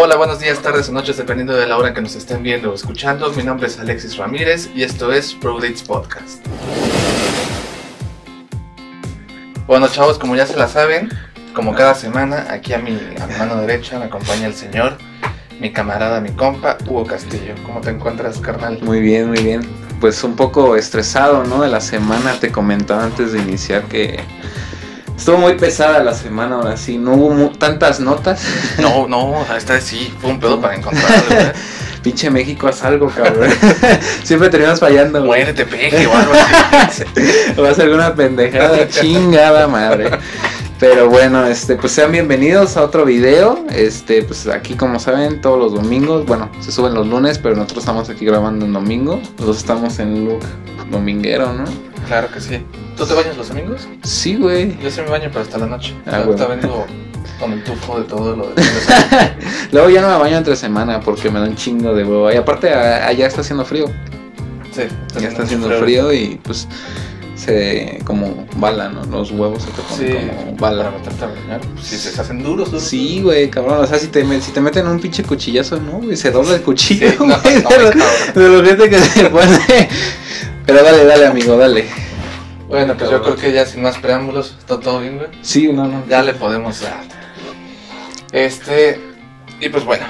Hola, buenos días, tardes o noches, dependiendo de la hora que nos estén viendo o escuchando. Mi nombre es Alexis Ramírez y esto es Pro Dates Podcast. Bueno, chavos, como ya se la saben, como cada semana, aquí a mi, a mi mano derecha me acompaña el señor, mi camarada, mi compa, Hugo Castillo. ¿Cómo te encuentras, carnal? Muy bien, muy bien. Pues un poco estresado, ¿no? De la semana, te comentaba antes de iniciar que estuvo muy pesada la semana, ahora sí. No hubo mu- tantas notas. No, no, esta sí, fue un pedo para encontrarlo, ¿verdad? Pinche México, haz algo, cabrón. Siempre terminas fallando. Muérete, peje o algo así. Va a alguna pendejada, chingada madre. Pero bueno, este, pues sean bienvenidos a otro video. Este, pues aquí como saben, todos los domingos, bueno, se suben los lunes, pero nosotros estamos aquí grabando en domingo. Nosotros estamos en look dominguero, ¿no? Claro que sí. ¿Tú te bañas los domingos? Sí, güey. Yo sí me baño, pero hasta la noche. Ah, Ahorita vengo con el tufo de todo lo de. Luego ya no me baño entre semana porque me da un chingo de huevo. Y aparte allá está haciendo frío. Sí, Ya está haciendo frío y pues se como bala, ¿no? Los huevos se te ponen Sí, como para bala. meterte a bañar. pues, Sí, se hacen duros, duros. Sí, güey, cabrón. O sea, si te, si te meten un pinche cuchillazo, no, güey, se dobla el cuchillo, Sí, no, güey. no, de, lo, cabrón. de lo gente que se pone. Pero dale, dale, amigo, dale. Bueno, pues yo creo que ya sin más preámbulos, ¿está todo bien, güey? Sí, no, no. Ya le podemos dar. Este, y pues bueno.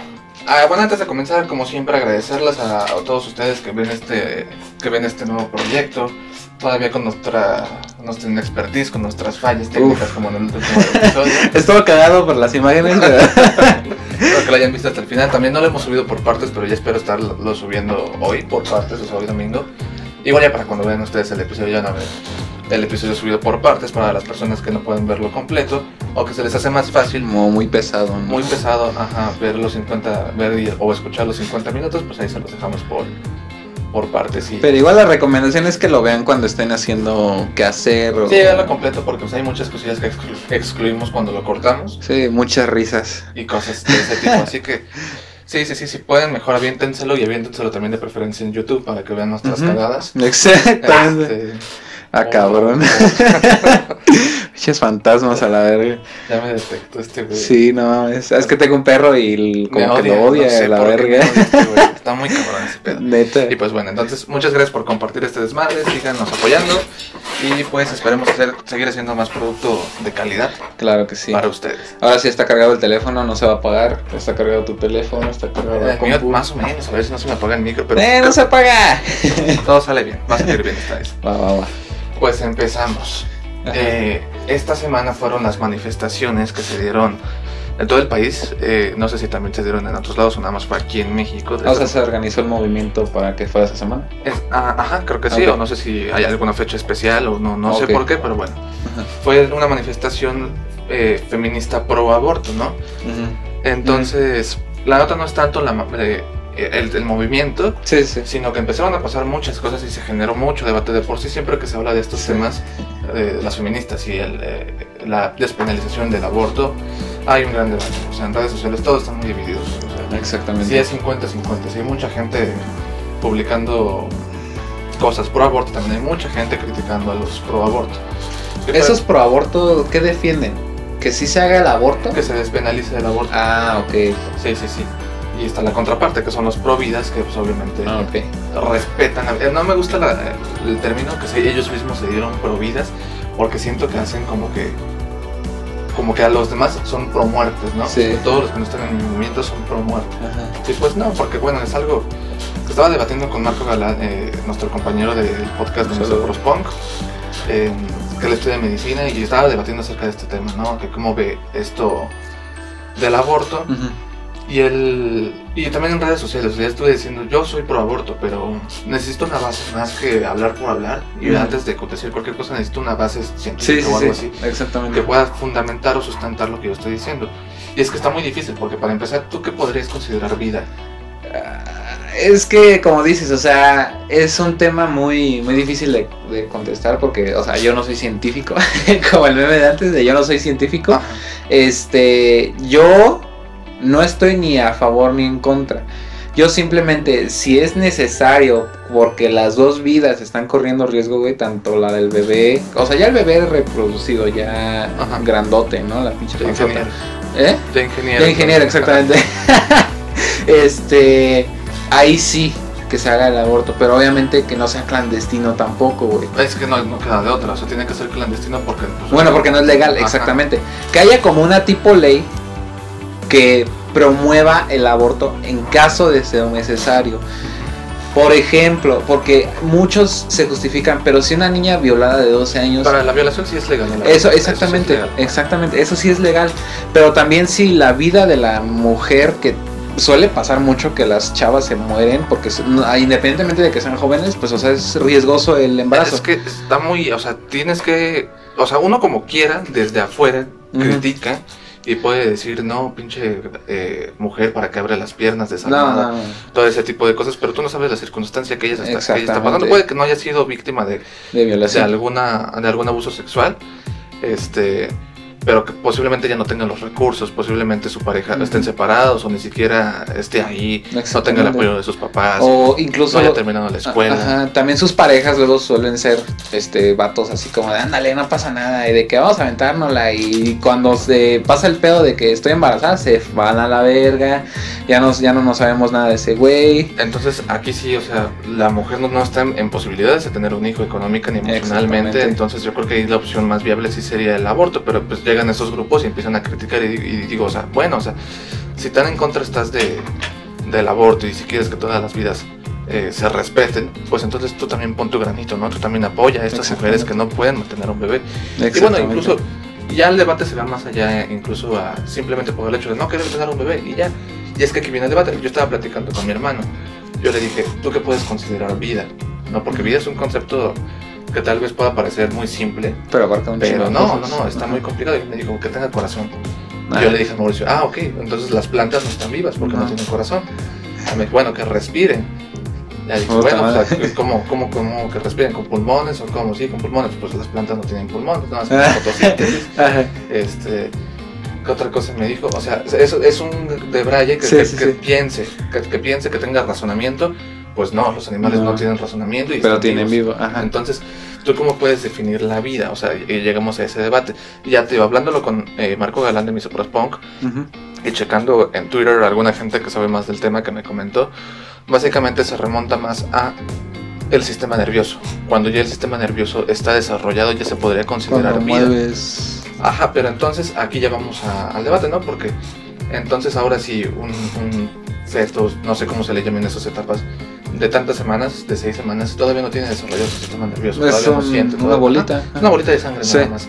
Ah, bueno, antes de comenzar, como siempre, agradecerles a, a todos ustedes que ven este que ven este nuevo proyecto. Todavía con nuestra, nuestra inexpertise, con nuestras fallas técnicas, como en el último episodio. Estuvo cagado por las imágenes, pero... Espero que lo hayan visto hasta el final. También no lo hemos subido por partes, pero ya espero estarlo subiendo hoy por partes, o sea, hoy domingo. Igual ya para cuando vean ustedes el episodio, ya no ven el episodio subido por partes para las personas que no pueden verlo completo o que se les hace más fácil, Como muy pesado, ¿no? muy pesado, ajá, ver los 50, ver y- o escuchar los 50 minutos, pues ahí se los dejamos por, por partes. Y, Pero igual la recomendación es que lo vean cuando estén haciendo qué hacer o... Sí, verlo completo porque pues, hay muchas cosillas que exclu- excluimos cuando lo cortamos Sí, muchas risas. y cosas de ese tipo. Así que sí, sí, sí, si pueden, mejor aviéntenselo y aviéntenselo también de preferencia en YouTube para que vean nuestras cagadas. Exactamente. Este, Ah, cabrón. Pinches fantasmas a la verga. ya me detectó este güey. Sí, no mames. Es que tengo un perro y el- como que odia, lo odia no sé a la verga. este. Está muy cabrón ese pedo. Neta. Y pues bueno, entonces muchas gracias por compartir este desmadre, síganos apoyando y pues esperemos hacer, seguir haciendo más producto de calidad Claro que sí. para ustedes. Ahora sí está cargado el teléfono, no se va a apagar. Está cargado tu teléfono, está cargado la El mío más o menos, a ver si no se me apaga el micro, pero ¡Eh, no se apaga! todo sale bien, va a salir bien esta vez. Va, va, va. Pues empezamos. Eh, esta semana fueron las manifestaciones que se dieron en todo el país. Eh, no sé si también se dieron en otros lados o nada más fue aquí en México. O sea, se organizó el movimiento para que fuera esa semana. Es- ah, ajá, creo que sí, Ok. o no sé si hay alguna fecha especial o no, no sé Ok. por qué, pero bueno. Ajá. Fue una manifestación eh, feminista pro aborto, ¿no? Entonces, la nota no es tanto la, eh, el, el movimiento, Sí, sí. sino que empezaron a pasar muchas cosas y se generó mucho debate de por sí. Siempre que se habla de estos Sí. temas, eh, las feministas y el, eh, la despenalización del aborto, hay un gran debate. O sea, en redes sociales todos están muy divididos. O sea, Exactamente. Sí, es 50-50. Sí, hay mucha gente publicando cosas pro aborto, también hay mucha gente criticando a los pro aborto. Esos pro aborto, ¿qué defienden? ¿Que sí se haga el aborto? que se despenalice el aborto. Ah, ok. Sí, sí, sí. Y está la contraparte, que son los pro vidas, que pues obviamente Ah, respetan. No me gusta la- el término que ellos mismos se dieron pro vidas, porque siento que hacen como que como que a los demás son pro muertes, ¿no? Sí. Todos los que no están en el movimiento son pro muerte. Ajá. Y pues no, porque bueno, es algo que estaba debatiendo con Marco Galán, eh, nuestro compañero del podcast de. Nosotros Punk, eh, que él estudia medicina y estaba debatiendo acerca de este tema, ¿no? Que cómo ve esto del aborto Ujú. Y el y también en redes sociales, ya estuve diciendo, yo soy pro aborto, pero necesito una base más que hablar por hablar y antes de decir cualquier cosa necesito una base Sí, científica sí, o algo sí. así Exactamente. que pueda fundamentar o sustentar lo que yo estoy diciendo. Y es que está muy difícil, porque para empezar, ¿tú qué podrías considerar vida? Ah, Es que, como dices, o sea, es un tema muy, muy difícil de, de contestar porque, o sea, yo no soy científico, como el meme de antes de yo no soy científico. Este, yo no estoy ni a favor ni en contra. Yo simplemente, si es necesario, porque las dos vidas están corriendo riesgo, güey, tanto la del bebé, o sea, ya el bebé reproducido, ya Ajá. grandote, ¿no? La pinche panzota. genial. ¿Eh? De ingeniero. De ingeniero, exactamente. este, ahí sí que se haga el aborto, pero obviamente que no sea clandestino tampoco, güey. Es que no, no queda de otra, o sea, tiene que ser clandestino porque... pues, Bueno, porque no es legal, Ajá. exactamente. Que haya como una tipo ley que promueva el aborto en caso de ser necesario. Por ejemplo, porque muchos se justifican, pero si una niña violada de 12 años Para la violación sí es legal. Eso, exactamente, sí es legal. exactamente, eso sí es legal. Pero también si la vida de la mujer, que suele pasar mucho que las chavas se mueren, porque no- independientemente de que sean jóvenes, pues o sea, es riesgoso el embarazo. Es que está muy, o sea, tienes que, o sea, uno como quiera, desde afuera, critica y puede decir, no, pinche eh, mujer, para que abre las piernas no, desalmada, no, no, todo ese tipo de cosas, pero tú no sabes la circunstancia que ella, está, que ella está pasando. Puede que no haya sido víctima de, de de, violación. alguna, de algún abuso sexual, este, pero que posiblemente ya no tenga los recursos, posiblemente su pareja Ujú. estén separados o ni siquiera esté ahí, no tenga el apoyo de sus papás, O no incluso haya terminado la escuela. Ajá, también sus parejas luego suelen ser este vatos así como de ándale, no pasa nada, y de que vamos a aventárnosla. Y cuando se pasa el pedo de que estoy embarazada, se van a la verga, ya no, ya no nos sabemos nada de ese güey. Entonces aquí sí, o sea, la mujer no, no está en, en posibilidades de tener un hijo económica ni emocionalmente, entonces yo creo que ahí la opción más viable sí sería el aborto, pero pues llegan esos grupos y empiezan a criticar y, y digo, o sea, bueno, o sea, si tan en contra estás de, del aborto y si quieres que todas las vidas eh, se respeten, pues entonces tú también pon tu granito, ¿no? Tú también apoya a estas mujeres que no pueden mantener un bebé. Y bueno, incluso ya el debate se va más allá, incluso a simplemente por el hecho de no querer tener un bebé y ya. Y es que aquí viene el debate. Yo estaba platicando con mi hermano. Yo le dije, ¿tú qué puedes considerar vida? No, porque vida es un concepto que tal vez pueda parecer muy simple, Pero abarca un pero no, no, no, está muy complicado. Y me dijo, que tenga corazón. Ah. Yo le dije a Mauricio, ah, ok, entonces las plantas no están vivas porque no, No. tienen corazón. Y me dijo, bueno, que respiren. Ya dije, bueno, o sea. ¿cómo, cómo, cómo que respiren? ¿Con pulmones o cómo? Sí, con pulmones. Pues las plantas no tienen pulmones, no, es con fotosíntesis. Ajá. Este, ¿qué otra cosa me dijo? O sea, eso es un de Braille que, Sí, que- sí, que sí. piense, que, que piense que tenga razonamiento. Pues no, los animales no, No. tienen razonamiento y Pero tienen vivos. vivo. Ajá. Entonces, ¿tú cómo puedes definir la vida? O sea, llegamos a ese debate. Y ya te digo, hablándolo con eh, Marco Galán de Misopros Punk Ujú. y checando en Twitter alguna gente que sabe más del tema que me comentó, básicamente se remonta más a el sistema nervioso. Cuando ya el sistema nervioso está desarrollado, ya se podría considerar Cuando vida. mueves. Ajá, pero entonces aquí ya vamos a- al debate, ¿no? Porque entonces ahora sí, un, un feto, no sé cómo se le llaman esas etapas, de tantas semanas, de seis semanas, todavía no tiene desarrollado su sistema nervioso, Es todavía no un- siente. una bolita. Es una bolita de sangre Sí. nada más.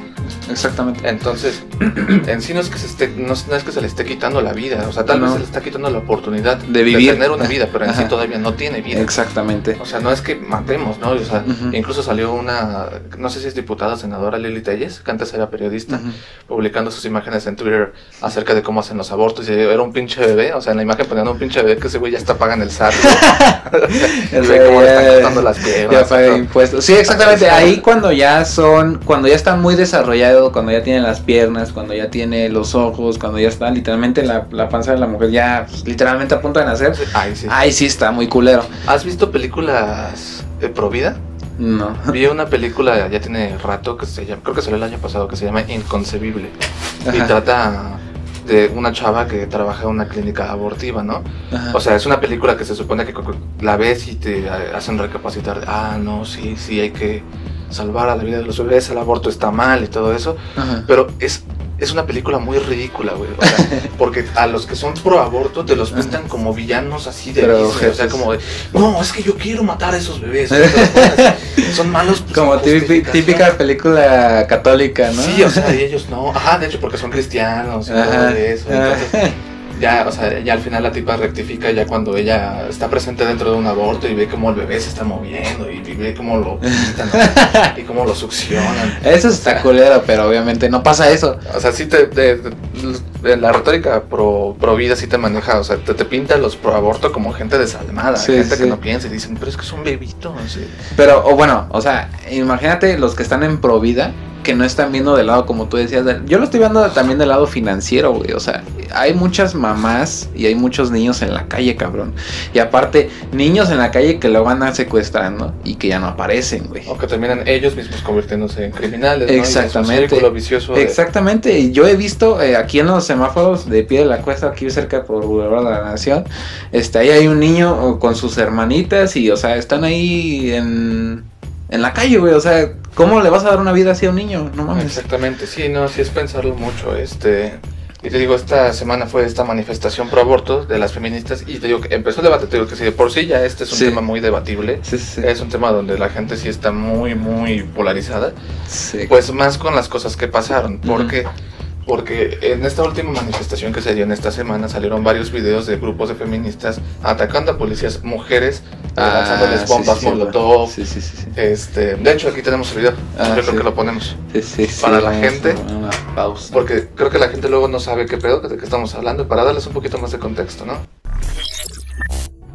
Exactamente. Entonces, en sí no es que se esté, no, es- no es que se le esté quitando la vida, o sea, tal No. vez se le está quitando la oportunidad De vivir. tener una vida, pero en sí todavía no tiene vida. Exactamente. O sea, no es que matemos, ¿no? O sea, incluso salió una, no sé si es diputada o senadora Lili Telles, que antes era periodista, publicando sus imágenes en Twitter acerca de cómo hacen los abortos. Y era un pinche bebé, o sea, en la imagen ponían un pinche bebé que ese güey ya está pagando el SAT. El Ve cómo le están cortando las piernas. Ya paga impuestos. Sí, exactamente. Ahí cuando ya son, cuando ya está muy cuando ya tiene las piernas, cuando ya tiene los ojos, cuando ya está literalmente la, la panza de la mujer ya pues, literalmente a punto de nacer. Ay, sí. Ahí sí está muy culero. ¿Has visto películas de pro vida? No. Vi una película, ya tiene rato, que se llama, creo que salió el año pasado, que se llama Inconcebible. Y trata de una chava que trabaja en una clínica abortiva, ¿no? ajá. O sea, es una película que se supone que la ves y te hacen recapacitar. Ah, no, sí, sí, hay que salvar a la vida de los bebés, el aborto está mal y todo eso. Ajá. Pero es, es una película muy ridícula, güey. O sea, porque a los que son pro aborto te los pintan como villanos así de Pero Disney, O sea, como de, no, es que yo quiero matar a esos bebés. Son malos. pues, Como típica, película católica, ¿no? Sí, o sea, y ellos no. Ajá, de hecho, porque son cristianos y todo eso. Entonces, ya, o sea, ya al final la tipa rectifica ya cuando ella está presente dentro de un aborto y ve cómo el bebé se está moviendo y ve cómo lo pintan ¿no? y cómo lo succionan. Eso está culero, pero obviamente no pasa eso. O sea, sí te, te- te- la retórica pro, pro vida sí te maneja, o sea, te, te pinta los pro aborto como gente desalmada, Sí, gente sí. que no piensa y dicen, pero es que es un bebito, así. Pero, o bueno, o sea, imagínate los que están en pro vida, que no están viendo del lado, como tú decías. de- Yo lo estoy viendo también del lado financiero, güey. O sea, hay muchas mamás y hay muchos niños en la calle, cabrón. Y aparte, niños en la calle que lo van a secuestrando y que ya no aparecen, güey. O que terminan ellos mismos convirtiéndose en criminales. ¿no? Y es un Exactamente. círculo vicioso de- Exactamente, yo he visto eh, aquí en los semáforos de pie de la cuesta, aquí cerca por Boulevard de la Nación, este, ahí hay un niño oh, con sus hermanitas y, o sea, están ahí en, en la calle, güey, o sea, ¿cómo le vas a dar una vida así a un niño? No mames. Exactamente, sí, no, sí es pensarlo mucho. Este, y te digo, esta semana fue esta manifestación pro aborto de las feministas y te digo que empezó el debate, te digo que sí, de por sí ya este es un Sí. tema muy debatible. Sí, sí, Es un tema donde la gente sí está muy, muy polarizada. sí. Pues más con las cosas que pasaron. Porque, porque en esta última manifestación que se dio en esta semana salieron varios videos de grupos de feministas atacando a policías mujeres, lanzándoles Ah, sí, bombas sí, sí, molotov. Sí. Este, de hecho, aquí tenemos el video. Ah, Yo creo que lo ponemos. Para la gente. poner Una pausa. Porque creo que la gente luego no sabe qué pedo, de qué estamos hablando, para darles un poquito más de contexto, ¿no?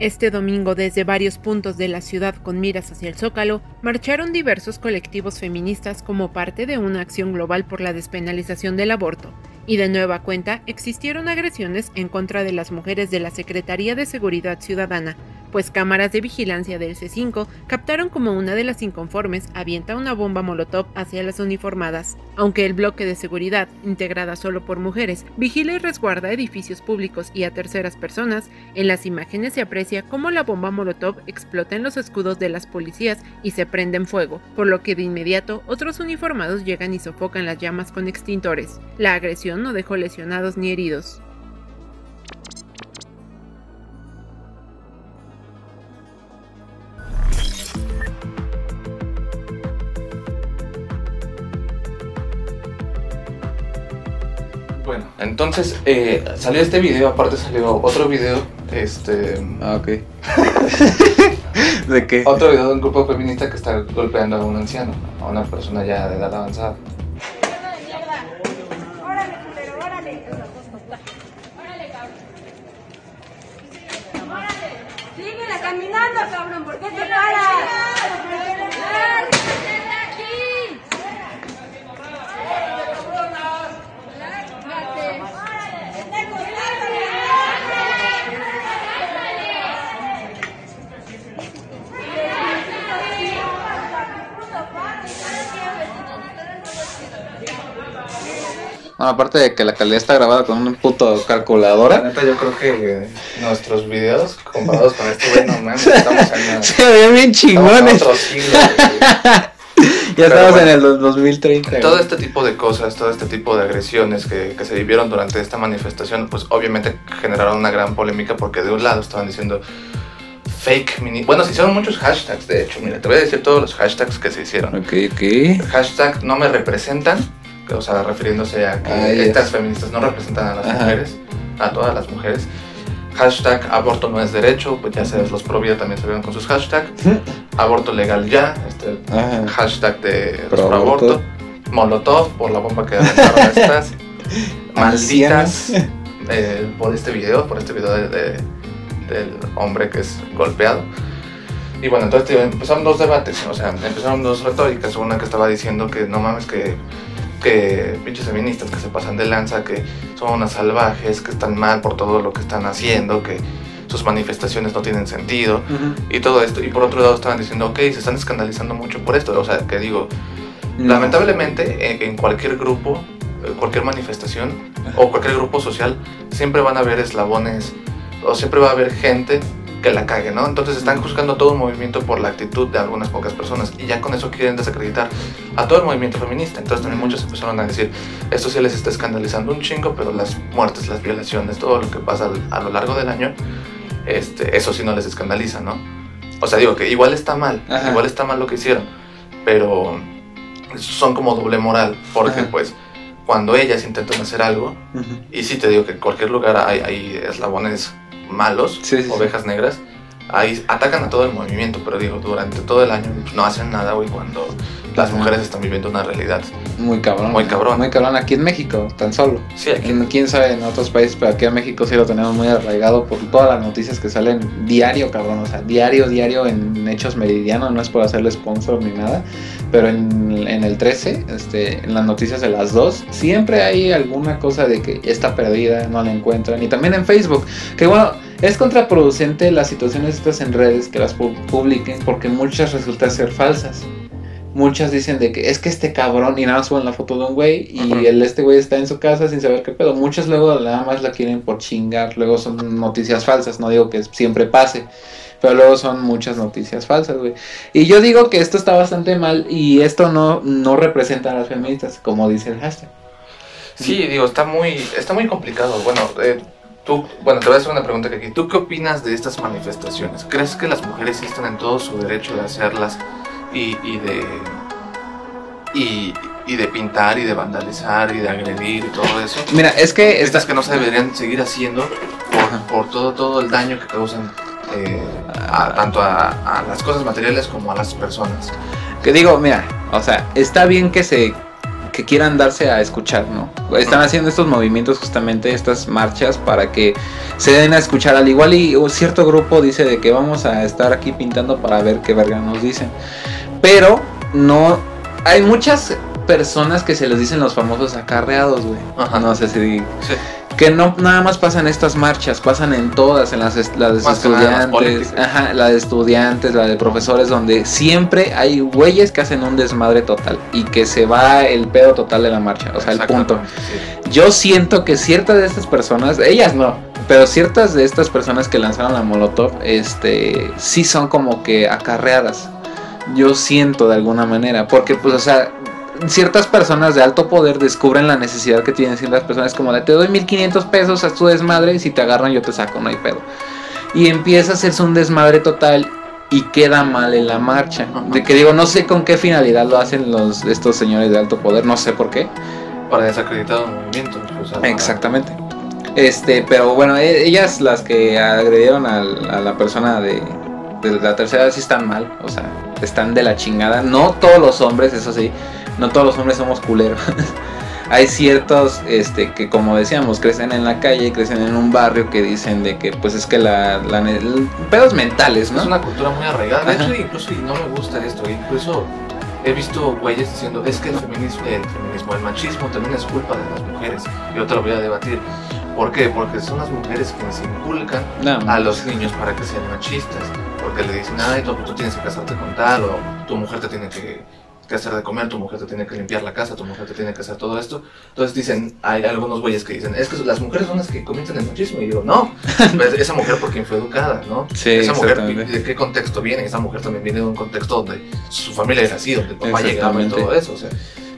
Este domingo desde varios puntos de la ciudad con miras hacia el Zócalo, marcharon diversos colectivos feministas como parte de una acción global por la despenalización del aborto. Y de nueva cuenta existieron agresiones en contra de las mujeres de la Secretaría de Seguridad Ciudadana, pues cámaras de vigilancia del C5 captaron como una de las inconformes avienta una bomba molotov hacia las uniformadas. Aunque el bloque de seguridad, integrada solo por mujeres, vigila y resguarda edificios públicos y a terceras personas, en las imágenes se aprecia cómo la bomba molotov explota en los escudos de las policías y se prende en fuego, por lo que de inmediato otros uniformados llegan y sofocan las llamas con extintores. La agresión no dejó lesionados ni heridos. Bueno, entonces eh, salió este video, aparte salió otro video, este, Ah, ok. ¿De qué? otro video de un grupo feminista que está golpeando a un anciano, a una persona ya de edad avanzada. Órale, culero, órale. Órale, cabrón. Órale. Síguele caminando, cabrón. ¿Por qué te paras? ¡Ay, quítate de aquí! Lárgate. ¡Órale! ¡Está cortándole! Bueno, aparte de que la calidad está grabada con un puto La calculadora. neta, yo creo que nuestros videos comparados con este güey, no mames, estamos en, Se ven bien estamos en chingones. siglo. Ya Pero estamos bueno. en el dos- 2030. Todo este tipo de cosas, todo este tipo de agresiones que, que se vivieron durante esta manifestación, pues obviamente generaron una gran polémica porque de un lado estaban diciendo fake mini... Bueno, se hicieron muchos hashtags, de hecho, mira, te voy a decir todos los hashtags que se hicieron. Ok, ok. Hashtag no me representan, o sea, refiriéndose a que Ah, estas feministas no representan a las Ajá. mujeres, a todas las mujeres. Hashtag aborto no es derecho, pues ya sabes, los pro vida también se vieron con sus hashtags. Aborto legal ya, este, Ajá. hashtag de los pro aborto. Molotov por la bomba que aventaron estas. Malditas eh, por este video, por este video de- de- del hombre que es golpeado. Y bueno, entonces tío, empezaron dos debates, o sea, empezaron dos retóricas. Una que estaba diciendo que no mames, que, que pinches feministas que se pasan de lanza, que son unas salvajes, que están mal por todo lo que están haciendo, que sus manifestaciones no tienen sentido y todo esto. Y por otro lado estaban diciendo, ok, se están escandalizando mucho por esto. O sea, que digo, No. lamentablemente en, en cualquier grupo, eh, cualquier manifestación o cualquier grupo social, siempre van a haber eslabones o siempre va a haber gente que la cague, ¿no? Entonces están juzgando todo un movimiento por la actitud de algunas pocas personas y ya con eso quieren desacreditar a todo el movimiento feminista. Entonces también muchos empezaron a decir, esto sí les está escandalizando un chingo, pero las muertes, las violaciones, todo lo que pasa a lo largo del año, este, eso sí no les escandaliza, ¿no? O sea, digo que igual está mal, Ajá. igual está mal lo que hicieron, pero son como doble moral, porque Ajá. pues cuando ellas intentan hacer algo, y sí te digo que en cualquier lugar hay, hay eslabones malos, Sí, sí, sí. ovejas negras, ahí atacan a todo el movimiento, pero digo, durante todo el año no hacen nada, güey, cuando las mujeres están viviendo una realidad. Muy cabrón. Muy cabrón. Muy cabrón. Aquí en México, tan solo. Sí, aquí Quién, quién sabe en otros países, pero aquí en México sí lo tenemos muy arraigado por todas las noticias que salen diario, cabrón. O sea, diario, diario en hechos meridianos. No es por hacerle sponsor ni nada, pero en en, en el 13, este, en las noticias de las dos, siempre hay alguna cosa de que está perdida, no la encuentran. Y también en Facebook, que bueno, es contraproducente las situaciones estas en redes que las pu- publiquen porque muchas resultan ser falsas. Muchas dicen de que es que este cabrón y nada más suben la foto de un güey y el este güey está en su casa sin saber qué pedo. Muchas luego nada más la quieren por chingar, luego son noticias falsas, no digo que siempre pase, pero luego son muchas noticias falsas, güey. Y yo digo que esto está bastante mal y esto no, no representa a las feministas, como dice el hashtag. Sí, digo, está muy, está muy complicado. Bueno, eh, tú, bueno, te voy a hacer una pregunta que aquí. ¿Tú qué opinas de estas manifestaciones? ¿Crees que las mujeres están en todo su derecho de hacerlas y, y de y, y de pintar y de vandalizar y de agredir y todo eso? Mira, es que Estas esta, que no se deberían seguir haciendo por, por todo, todo el daño que causan eh, a- tanto a, a las cosas materiales como a las personas. que digo, mira, o sea, está bien que se que quieran darse a escuchar, ¿no? Están haciendo estos movimientos justamente, estas marchas para que se den a escuchar al igual y un cierto grupo dice de que vamos a estar aquí pintando para ver qué verga nos dicen. Pero no hay muchas personas que se les dicen los famosos acarreados, güey. Ajá. No sé si Sí. Que no nada más pasan estas marchas, pasan en todas, en las, las de estudiantes, ajá, la de estudiantes, la de profesores, donde siempre hay güeyes que hacen un desmadre total y que se va el pedo total de la marcha, o sea, el punto. Sí. Yo siento que ciertas de estas personas, ellas no, pero ciertas de estas personas que lanzaron la Molotov, este, sí son como que acarreadas. Yo siento de alguna manera, porque pues, o sea, ciertas personas de alto poder descubren la necesidad que tienen ciertas personas, como de te doy 1500 pesos a tu desmadre y si te agarran yo te saco, no hay pedo. Y empieza a hacerse un desmadre total y queda mal en la marcha. Ajá. De que digo, no sé con qué finalidad lo hacen los estos señores de alto poder, no sé por qué. Para desacreditar un movimiento. o sea, Exactamente. Este, pero bueno, e- ellas las que agredieron al- a la persona de, de la tercera sí están mal, o sea, están de la chingada. No todos los hombres, eso sí, no todos los hombres somos culeros. Hay ciertos, este, que como decíamos, crecen en la calle, crecen en un barrio que dicen de que, pues es que la, pedos mentales, ¿no? Es una cultura muy arraigada. De hecho, incluso, y no me gusta esto, incluso he visto güeyes diciendo, es que el feminismo, el feminismo, el machismo también es culpa de las mujeres. Yo te lo voy a debatir. ¿Por qué? Porque son las mujeres quienes inculcan No, a los niños para que sean machistas. Porque le dicen, ay, tú, tú tienes que casarte con tal, o tu mujer te tiene que, que hacer de comer, tu mujer te tiene que limpiar la casa, tu mujer te tiene que hacer todo esto. Entonces dicen, hay algunos güeyes que dicen, es que las mujeres son las que comienzan el machismo. Y yo, no, pues, esa mujer por quien fue educada, ¿no? Sí, esa mujer. ¿de qué contexto viene? Esa mujer también viene de un contexto donde su familia era así, donde el papá llegaba y todo eso. O sea,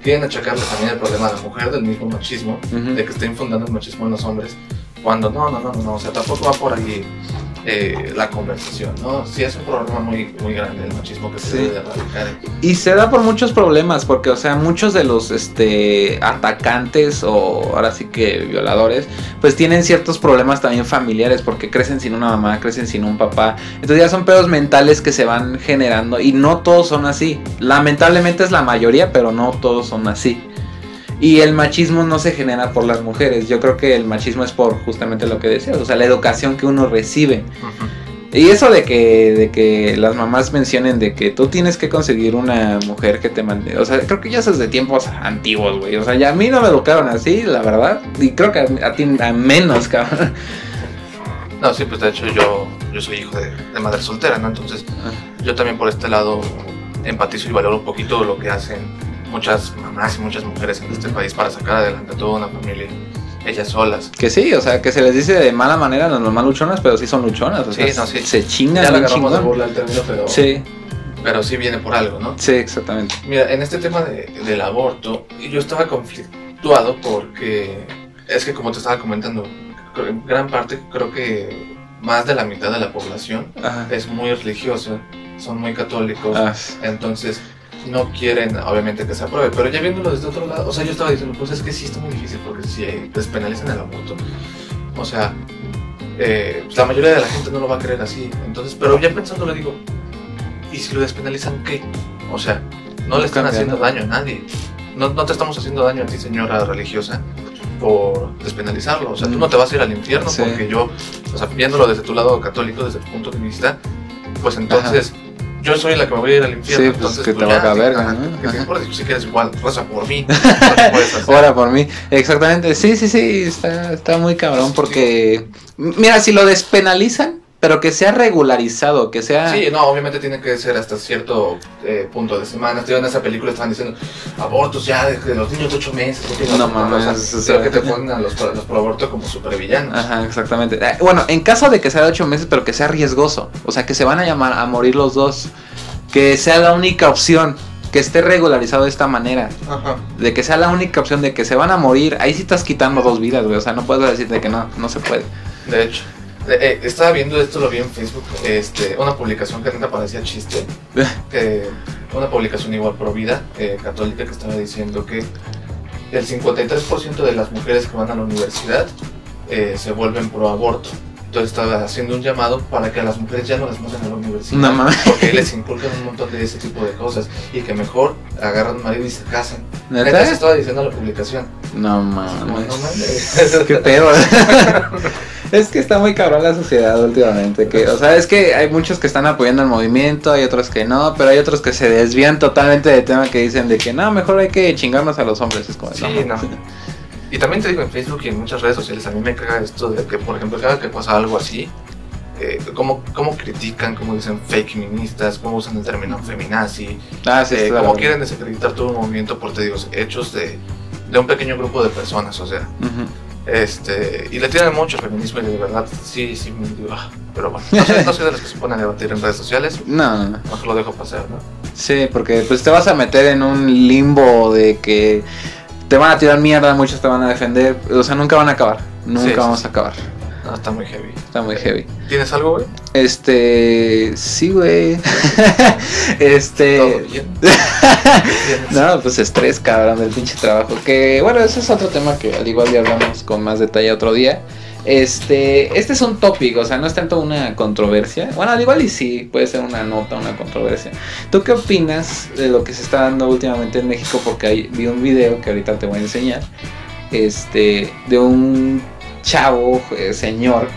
quieren achacarle también el problema a la mujer del mismo machismo, Ujú. de que está infundando el machismo en los hombres, cuando no, no, no, no, no, o sea, tampoco va por ahí eh, la conversación, ¿no? Sí es un problema muy, muy grande el machismo que se Sí. debe de erradicar. Y se da por muchos problemas, porque, o sea, muchos de los este, atacantes o ahora sí que violadores, pues tienen ciertos problemas también familiares, porque crecen sin una mamá, crecen sin un papá. Entonces ya son pedos mentales que se van generando y no todos son así. Lamentablemente es la mayoría, pero no todos son así. Y el machismo no se genera por las mujeres. Yo creo que el machismo es por justamente lo que decías, o sea, la educación que uno recibe. Y eso de que, de que las mamás mencionen de que tú tienes que conseguir una mujer que te mande. O sea, creo que ya eso es de tiempos antiguos, güey. O sea, ya a mí no me educaron así, la verdad. Y creo que a, a ti a menos, cabrón. No, sí, pues de hecho yo, yo soy hijo de, de madre soltera, ¿no? Entonces yo también por este lado empatizo y valoro un poquito lo que hacen muchas mamás y muchas mujeres en este país para sacar adelante a toda una familia, ellas solas. Que sí, o sea, que se les dice de mala manera las mamás luchonas, pero sí son luchonas. O Sí, sea, no, sí. se chingan Ya agarramos de chingón. burla el término, pero Sí, pero sí viene por algo, ¿no? sí, exactamente. Mira, en este tema de- del aborto, yo estaba conflictuado porque es que como te estaba comentando, en gran parte creo que más de la mitad de la población Ajá. es muy religiosa, son muy católicos, Ah, entonces no quieren obviamente que se apruebe, pero ya viéndolo desde otro lado, o sea, yo estaba diciendo, pues es que sí está muy difícil porque si despenalizan el aborto, o sea, eh, pues, la mayoría de la gente no lo va a creer así, entonces, pero ya pensándolo digo, ¿y si lo despenalizan qué? O sea, no le están haciendo daño a nadie, no, no te estamos haciendo daño a ti señora religiosa por despenalizarlo, o sea, tú Mm. no te vas a ir al infierno Sí. porque yo, o sea, viéndolo desde tu lado católico, desde tu punto de vista, pues entonces yo soy la que me voy a ir al infierno. Sí, pues, entonces, que te ya, valga sí, verga, si quieres igual, reza por mí. lo que puedes hacer. Ora por mí. Exactamente. Sí, sí, sí. Está, está muy cabrón porque. Mira, si lo despenalizan, pero que sea regularizado, que sea. Sí, no, obviamente tiene que ser hasta cierto eh, punto de semana. Estoy en esa película estaban diciendo abortos ya de, de los niños de 8 meses. No o mames, sea, o sea- que te ponen a los, los pro aborto como supervillanos. Ajá, exactamente. Eh, Bueno, en caso de que sea de ocho meses, pero que sea riesgoso. O sea, que se van a llamar a morir los dos. Que sea la única opción. Que esté regularizado de esta manera. Ajá. De que sea la única opción de que se van a morir. Ahí sí estás quitando dos vidas, güey. O sea, no puedes decir de que no, no se puede. De hecho. Eh, eh, estaba viendo esto, lo vi en Facebook, este, una publicación que neta parecía chiste, que una publicación igual pro vida, eh, católica, que estaba diciendo que el 53% de las mujeres que van a la universidad eh, se vuelven pro aborto. Entonces estaba haciendo un llamado para que a las mujeres ya no las manden a la universidad. No mames. Porque les inculcan un montón de ese tipo de cosas. Y que mejor agarran un marido y se casan. Neta, estaba diciendo la publicación. No No, mames. no mames. Qué pedo. es que está muy cabrón la sociedad últimamente. Que, o sea, es que hay muchos que están apoyando el movimiento, hay otros que no, pero hay otros que se desvían totalmente del tema que dicen de que no, mejor hay que chingarnos a los hombres. Es como, Sí, no. no. Y también te digo en Facebook y en muchas redes sociales, a mí me caga esto de que, por ejemplo, cada que pasa algo así, eh, cómo, cómo critican, cómo dicen fake feministas, cómo usan el término feminazi, Ah, sí, eh, claro. cómo quieren desacreditar todo un movimiento por, te digo, hechos de, de un pequeño grupo de personas, o sea, Ujú. Este, y le tiran mucho al feminismo y de verdad, sí, sí, me digo, ah, pero bueno, no soy, no soy de los que se ponen a debatir en redes sociales, No, no, no. mejor lo dejo pasar, ¿no? Sí, porque pues te vas a meter en un limbo de que te van a tirar mierda, muchos te van a defender, o sea, nunca van a acabar, nunca sí, vamos sí. a acabar. No, está muy heavy. Está muy heavy. ¿Tienes algo, güey? Este, sí, güey. ¿Todo este, bien? ¿Tienes? no, pues estrés, cabrón, del pinche trabajo. Que bueno, ese es otro tema que al igual ya hablamos con más detalle otro día. Este, este es un tópico, o sea, no es tanto una controversia. Bueno, al igual y sí, puede ser una nota, una controversia. ¿Tú qué opinas de lo que se está dando últimamente en México? Porque ahí vi un video que ahorita te voy a enseñar. Este, de un chavo, eh, señor,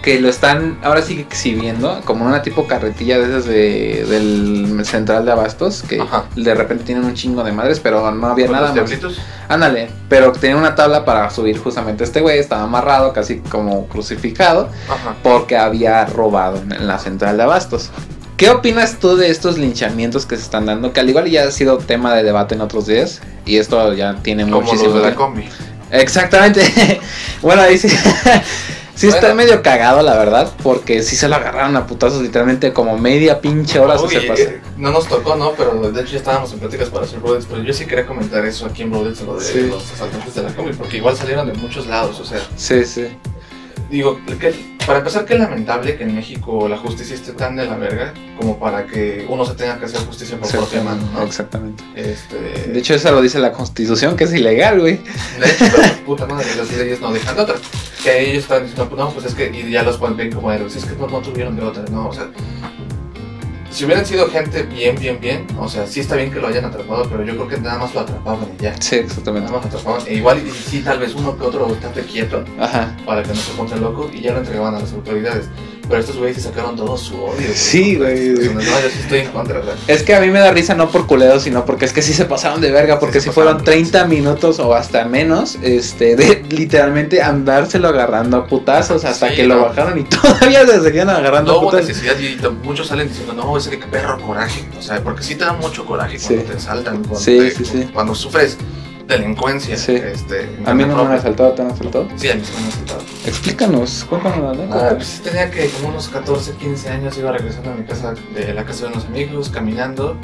que lo están ahora sí exhibiendo como una tipo carretilla de esas de, del central de abastos que Ajá. de repente tienen un chingo de madres pero no había ¿Con nada los más diablitos? ándale pero tenía una tabla para subir justamente este güey estaba amarrado casi como crucificado Ajá. porque había robado en la central de abastos ¿Qué opinas tú de estos linchamientos que se están dando? Que al igual ya ha sido tema de debate en otros días y esto ya tiene Como muchísimo los de la de- combi. Exactamente. bueno, ahí sí. sí está medio cagado, la verdad, porque sí se lo agarraron a putazos literalmente como media pinche hora Uy, se pasa. eh, no nos tocó, ¿no? Pero de hecho ya estábamos en pláticas para hacer Brothers, pero yo sí quería comentar eso aquí en Brothers, lo de Sí. los asaltantes de la combi, porque igual salieron de muchos lados, o sea, Sí, sí. digo, que, para empezar, qué lamentable que en México la justicia esté tan de la verga como para que uno se tenga que hacer justicia por propia mano, ¿no? Exactamente. Este, De hecho, eso lo dice la constitución, que es ilegal, güey. de hecho, pero, puta madre, las leyes no dejan de otra. Que ellos están diciendo, pues no, pues es que, y ya los ponen como héroes, es que no, no tuvieron de otra, ¿no? O sea, si hubieran sido gente bien, bien, bien, o sea, sí está bien que lo hayan atrapado, pero yo creo que nada más lo atrapaban y ya. Sí, exactamente. Nada más lo atrapaban. E igual, y sí, tal vez uno que otro esté quieto Ajá. para que no se ponga loco y ya lo entregaban a las autoridades. Pero estos güeyes sí sacaron todo su odio. Sí, güey. No, yo sí estoy en contra, güey. Es que a mí me da risa no por culeros, sino porque es que sí se pasaron de verga, porque Sí se si fueron pasaron, 30 minutos o hasta menos, este, de literalmente andárselo agarrando a putazos hasta Sí, que lo bajaron y todavía se seguían agarrando No a hubo putazos. necesidad y muchos salen diciendo, no, es que qué perro coraje. O sea, porque sí te da mucho coraje cuando Sí. te saltan, cuando, Sí, te- sí, sí. cuando sufres delincuencia. Sí. Este, A mí no me han asaltado, ¿te han asaltado? Sí, a mí sí me han asaltado. Explícanos, cuéntanos la Ah, pues tenía que como unos 14, 15 años iba regresando a mi casa, de la casa de unos amigos, caminando.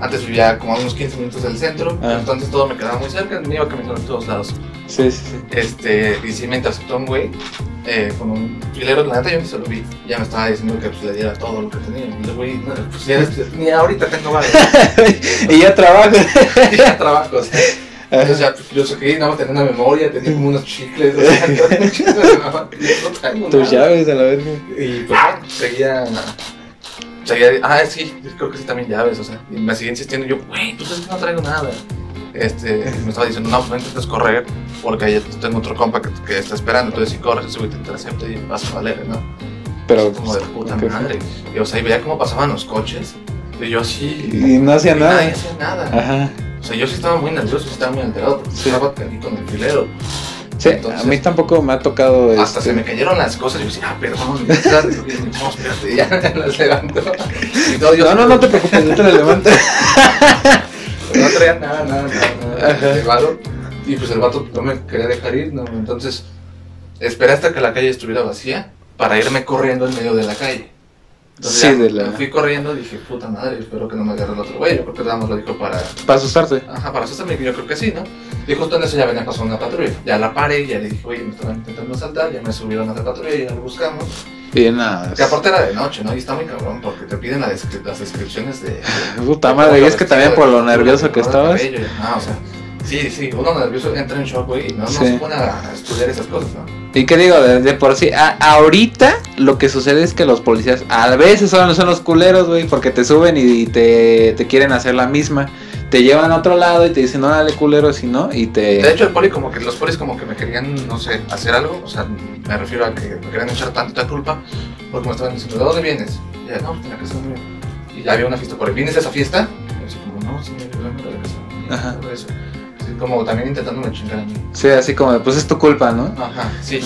Antes vivía como a unos 15 minutos del centro, Ah. entonces todo me quedaba muy cerca, me iba caminando en todos lados. Sí, sí, sí. Este, y sí me interceptó un güey eh, con un filero, la neta yo ni se lo vi. Ya me estaba diciendo que pues, le diera todo lo que tenía. Y el güey, no, pues ya ni ahorita tengo ganas. y ya trabajo. ya trabajo, o sea. Entonces ya, pues, yo saqué, nada más tenía una memoria, tenía como unos chicles, o sea, Tus llaves a la verga. Y pues bueno, seguía. Seguía. Ah, sí, creo que sí también llaves, o sea. Y me seguía insistiendo. Yo, güey, pues es que no traigo nada. Este, me estaba diciendo, no, pues no intentes correr, porque ahí tengo otro compa que, que está esperando. Entonces, si corres, güey te intercepta y vas a valer, ¿no? Pero, Como de puta ¿qué madre. Y, o sea, y veía cómo pasaban los coches. Y yo así. Y no hacía y nada. Nadie hacía nada. Ajá. Sea, yo sí estaba muy nervioso, estaba muy alterado. porque Sí. Estaba aquí con el filero. Sí, Entonces- a mí tampoco me ha tocado Hasta este, se me cayeron las cosas y yo decía, ah, perdón, no, espérate, ya las levanto. Y todo, yo No, no, no te preocupes, yo te la levanto. No traía nada, nada, nada, nada. Y pues el vato no me quería dejar ir, ¿no? Entonces, esperé hasta que la calle estuviera vacía para irme corriendo en medio de la calle. Entonces, Sí, ya, de la- me fui corriendo y dije, puta madre, espero que no me agarre el otro güey. Yo creo que nada más lo dijo para, Para asustarte. ajá, para asustarme, yo creo que sí, ¿no? Y justo en eso ya venía pasando una patrulla. Ya la paré, ya le dije, oye, me estaban intentando asaltar, ya me subieron a la patrulla y ya lo buscamos. Y nada. Que aparte era de noche, ¿no? Y está muy cabrón porque te piden la descri- las descripciones de... Puta madre, y es que también por lo nervioso que estabas. cabello, y- No, o sea, sí, sí, uno nervioso entra en shock, güey, y no, no se pone a estudiar esas cosas, ¿no? Y qué digo, de, de por sí, a- ahorita lo que sucede es que los policías a veces son, son los culeros, güey, porque te suben y, te, te quieren hacer la misma. Te llevan a otro lado y te dicen, no, dale culero, si no, y te... De hecho, el poli como que, los polis como que me querían, no sé, hacer algo, o sea, me refiero a que me querían echar tanta culpa, porque me estaban diciendo, ¿de dónde vienes? Y ya, no, pues de la casa de mi amigo". Y ya había una fiesta por ahí, ¿vienes a esa fiesta? Y yo así como, no, sí, yo vengo de la casa de mi amigo", Ajá. todo eso. Así como también intentándome chingar a mí. Sí, así como, pues es tu culpa, ¿no? Ajá, sí.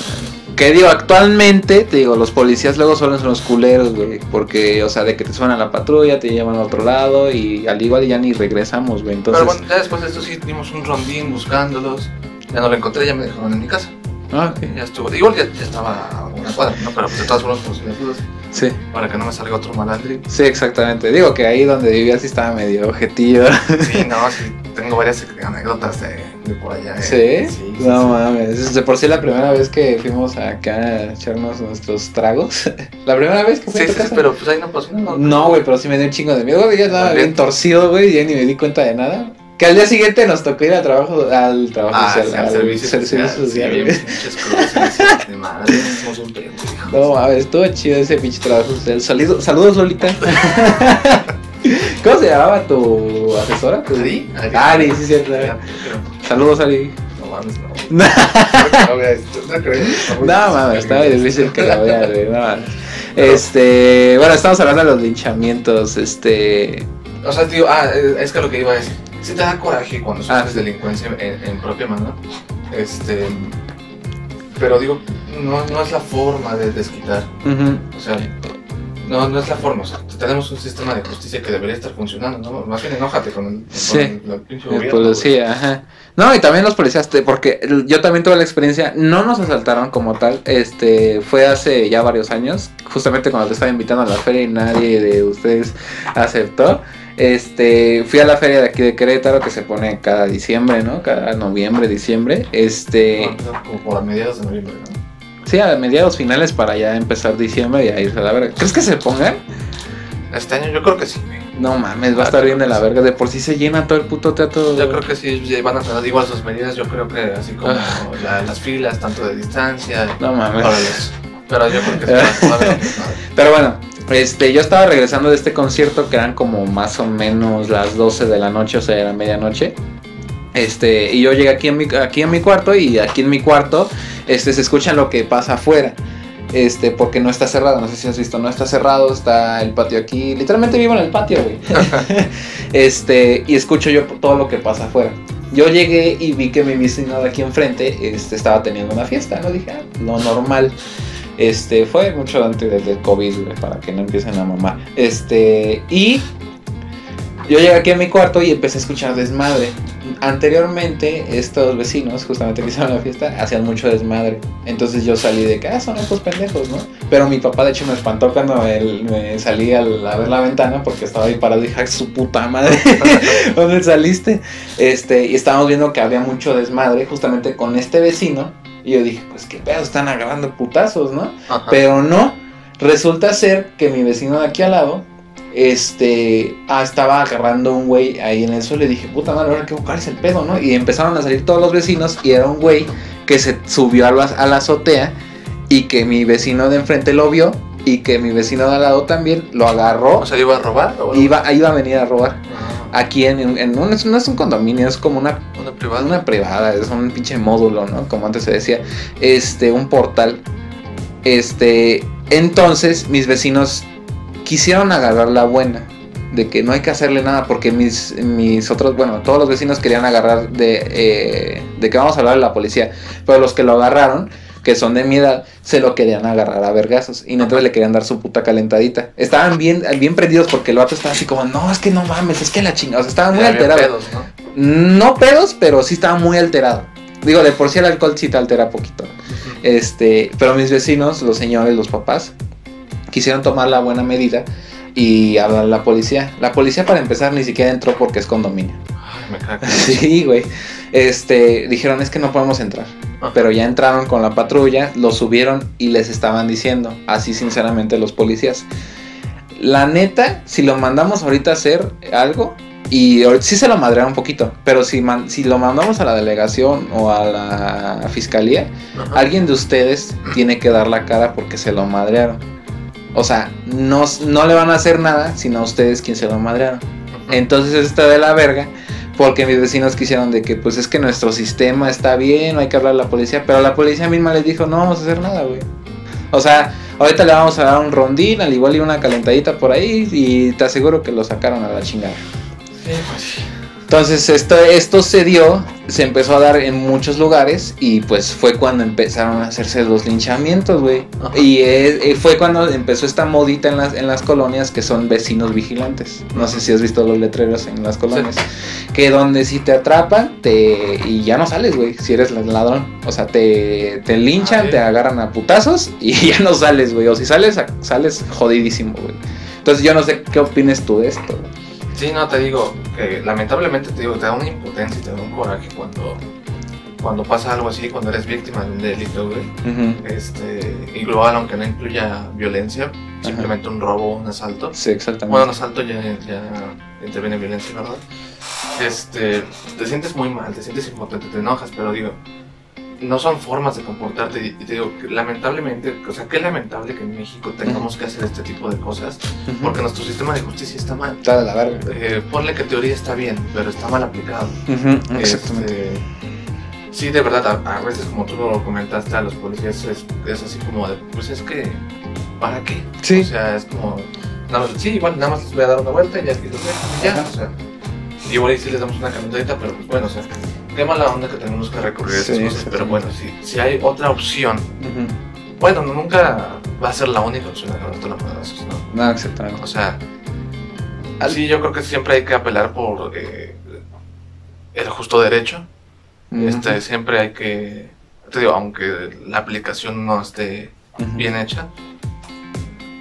Que digo, actualmente, te digo, los policías luego suelen ser los culeros, güey. Porque, o sea, de que te suenan a la patrulla, te llevan a otro lado y al igual ya ni regresamos, güey. Entonces, Pero bueno, ya después de esto sí dimos un rondín buscándolos, ya no lo encontré, ya me dejaron en mi casa. Ah, ok. Ya estuvo. Igual ya, ya estaba a una cuadra, ¿no? Pero pues de todas formas, por si dudas, Sí, para que no me salga otro malandri. sí, exactamente. Digo que ahí donde vivía sí estaba medio objetillo. Sí, no, sí, tengo varias anécdotas de, de por allá. ¿Sí? ¿eh? Sí, sí, no sí. mames. De por sí la primera vez que fuimos acá a echarnos nuestros tragos. la primera vez que fui Sí, a tu sí, sí, casa. pero pues ahí no pasó nada. No, güey, pero sí me dio un chingo de miedo. Ya estaba bien torcido, güey, ya ni me di cuenta de nada. Que al día siguiente nos tocó ir al trabajo, al trabajo Ah, social, sí, al al servicio social. social, sí, madre, somos un. No mames, estuvo chido ese pinche trabajo social. Saludos, saludos Lolita. ¿Cómo se llamaba tu asesora? Tu- ¿Ari? Ari, sí, cierto. Ya, creo. Saludos, Ari. No mames, no. No, no. No mames, estaba difícil que la vea, güey. No mames. Este, bueno, estamos hablando de los linchamientos, este, O sea, tío, ah, es que lo que iba a decir. Sí te da coraje cuando Ah, sufres delincuencia en, en propia mano. Este. Pero digo, no, no es la forma de desquitar. O sea, no, no es la forma. O sea, tenemos un sistema de justicia que debería estar funcionando, ¿no? Más bien enójate con el, Sí. con el pinche el policía, ajá. No, y también los policías, te- porque yo también tuve la experiencia, no nos asaltaron como tal, este, fue hace ya varios años, justamente cuando te estaba invitando a la feria y nadie de ustedes aceptó. Este, fui a la feria de aquí de Querétaro que se pone cada diciembre, ¿no? Cada noviembre, diciembre. Este, güey. Como por a mediados de noviembre, ¿no? sí, a mediados finales para ya empezar diciembre y a irse a la verga. ¿Crees que se pongan? Este año yo creo que sí. No mames, va a estar bien de la verga. De por sí se llena todo el puto teatro. Yo creo que sí van a tener igual sus medidas. Yo creo que así como Ah. la- las filas, tanto de distancia. No mames. Pero yo creo que sí Pero bueno, este, yo estaba regresando de este concierto que eran como más o menos las 12 de la noche, o sea, era medianoche. Este, y yo llegué aquí en mi, aquí en mi cuarto y aquí en mi cuarto este, se escucha lo que pasa afuera. Este, porque no está cerrado, no sé si has visto, no está cerrado, está el patio aquí, literalmente vivo en el patio, güey. este, y escucho yo todo lo que pasa afuera. Yo llegué y vi que mi vecino de aquí enfrente este, estaba teniendo una fiesta, ¿no? Dije, ah, lo normal. Este, fue mucho antes del COVID, para que no empiecen a mamar. Este, y yo llegué aquí a mi cuarto y empecé a escuchar desmadre. Anteriormente, estos vecinos, justamente que hicieron la fiesta, hacían mucho desmadre. Entonces yo salí de que, ah, son estos pendejos, ¿no? Pero mi papá, de hecho, me espantó cuando él, me salí al- a ver la ventana porque estaba ahí parado y dije, "Ay, su puta madre, ¿dónde saliste? Este, y estábamos viendo que había mucho desmadre justamente con este vecino. Y yo dije, pues qué pedo, están agarrando putazos, ¿no? Ajá. Pero no, resulta ser que mi vecino de aquí al lado, este, ah, estaba agarrando un güey ahí en el suelo y dije, puta madre, ahora qué buscar es el pedo, ¿no? Y empezaron a salir todos los vecinos y era un güey que se subió a la, a la azotea y que mi vecino de enfrente lo vio y que mi vecino de al lado también lo agarró, O sea, ¿iba a robar o iba, iba a venir a robar. Ah, Aquí en, en un, no es un condominio, es como una una privada. una privada, es un pinche módulo, ¿no? Como antes se decía, este, un portal. Este, entonces mis vecinos quisieron agarrar la buena de que no hay que hacerle nada porque mis, mis otros, bueno, todos los vecinos querían agarrar de, eh, de que vamos a hablar de la policía, pero los que lo agarraron, que son de mi edad, se lo querían agarrar a vergazos y entonces le querían dar su puta calentadita. Estaban bien, bien prendidos porque el vato estaba así como, no, es que no mames, es que la chingada, o sea, estaba muy alterado. pedos, ¿no? No pedos, pero sí estaba muy alterado. Digo, de por sí el alcohol sí te altera poquito. Este, pero mis vecinos, los señores, los papás, quisieron tomar la buena medida y hablar a la policía. La policía para empezar ni siquiera entró porque es condominio. Ay, me cago. Sí, güey. Este, dijeron es que no podemos entrar. Ajá. Pero ya entraron con la patrulla, lo subieron y les estaban diciendo, así sinceramente los policías. La neta, si lo mandamos ahorita a hacer algo, y sí se lo madrearon un poquito, pero si, man- si lo mandamos a la delegación o a la fiscalía, Ajá. alguien de ustedes tiene que dar la cara porque se lo madrearon. O sea, no, no le van a hacer nada, sino a ustedes quien se lo madrearon. Entonces está de la verga. Porque mis vecinos quisieron de que pues es que nuestro sistema está bien, no hay que hablar a la policía. Pero la policía misma les dijo, no vamos a hacer nada, güey. O sea, ahorita le vamos a dar un rondín, al igual y una calentadita por ahí. Y te aseguro que lo sacaron a la chingada. Sí, pues. Entonces esto, esto se dio, se empezó a dar en muchos lugares y pues fue cuando empezaron a hacerse los linchamientos, güey. Y eh, eh, fue cuando empezó esta modita en las, en las colonias que son vecinos vigilantes. No sé si has visto los letreros en las colonias. Que donde si te atrapan te y ya no sales, güey, si eres ladrón. O sea, te, te linchan, Ah, te agarran a putazos y ya no sales, güey. O si sales, sales jodidísimo, güey. Entonces yo no sé qué opines tú de esto. güey. Sí, no, te digo que lamentablemente te digo, te da una impotencia y te da un coraje cuando, cuando pasa algo así, cuando eres víctima de un delito, güey. Ujú. Este, y global, aunque no incluya violencia, simplemente un robo un asalto. Sí, exactamente. Bueno, un asalto ya, ya interviene violencia, ¿verdad? Este, te sientes muy mal, te sientes impotente, te enojas, pero digo, no son formas de comportarte. Y te digo, que lamentablemente, o sea, qué lamentable que en México tengamos que hacer este tipo de cosas, porque nuestro sistema de justicia está mal. Está de la verga. Eh, ponle que teoría está bien, pero está mal aplicado. Exactamente. Este, sí, de verdad, a, a veces como tú lo comentaste a los policías es, es así como de, pues es que, ¿para qué? Sí. O sea, es como, nada más, sí, igual nada más les voy a dar una vuelta y ya y ya, o sea. Y igual y sí les damos una camioneta, pero pues bueno, o sea, qué mala onda que tenemos que recurrir a esas Sí, cosas, pero bueno, si, si hay otra opción, Ujú. bueno, no, nunca va a ser la única opción agarrarte la madrazos, ¿no? No, exactamente. O sea, sí, yo creo que siempre hay que apelar por eh, el justo derecho. Ujú. Este, siempre hay que, te digo, aunque la aplicación no esté Ujú. bien hecha,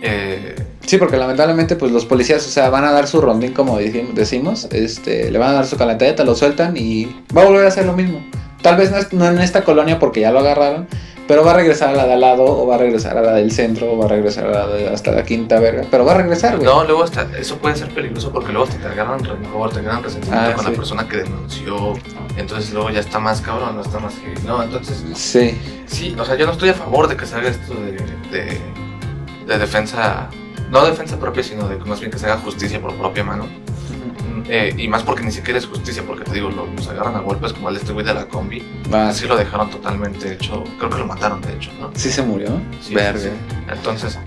eh, Sí, porque lamentablemente pues los policías, o sea, van a dar su rondín como decimos, este, le van a dar su calentadita, lo sueltan y va a volver a hacer lo mismo. Tal vez no, es- no en esta colonia porque ya lo agarraron, pero va a regresar a la de al lado o va a regresar a la del centro o va a regresar a la de hasta la quinta verga, pero va a regresar, güey. no, luego hasta, eso puede ser peligroso porque luego hasta te agarran rencor, te agarran resentimiento Ah, con sí. la persona que denunció, entonces luego ya está más cabrón, no está más que, no, entonces, Sí. sí, o sea, yo no estoy a favor de que se haga esto de, de, de defensa, no defensa propia, sino de que más bien que se haga justicia por propia mano. Eh, y más porque ni siquiera es justicia, porque te digo, lo- los agarran a golpes como al este güey de la combi. Ah, Así lo dejaron totalmente hecho. Creo que lo mataron, de hecho, ¿no? sí se murió. Sí, verga. sí, sí. Entonces,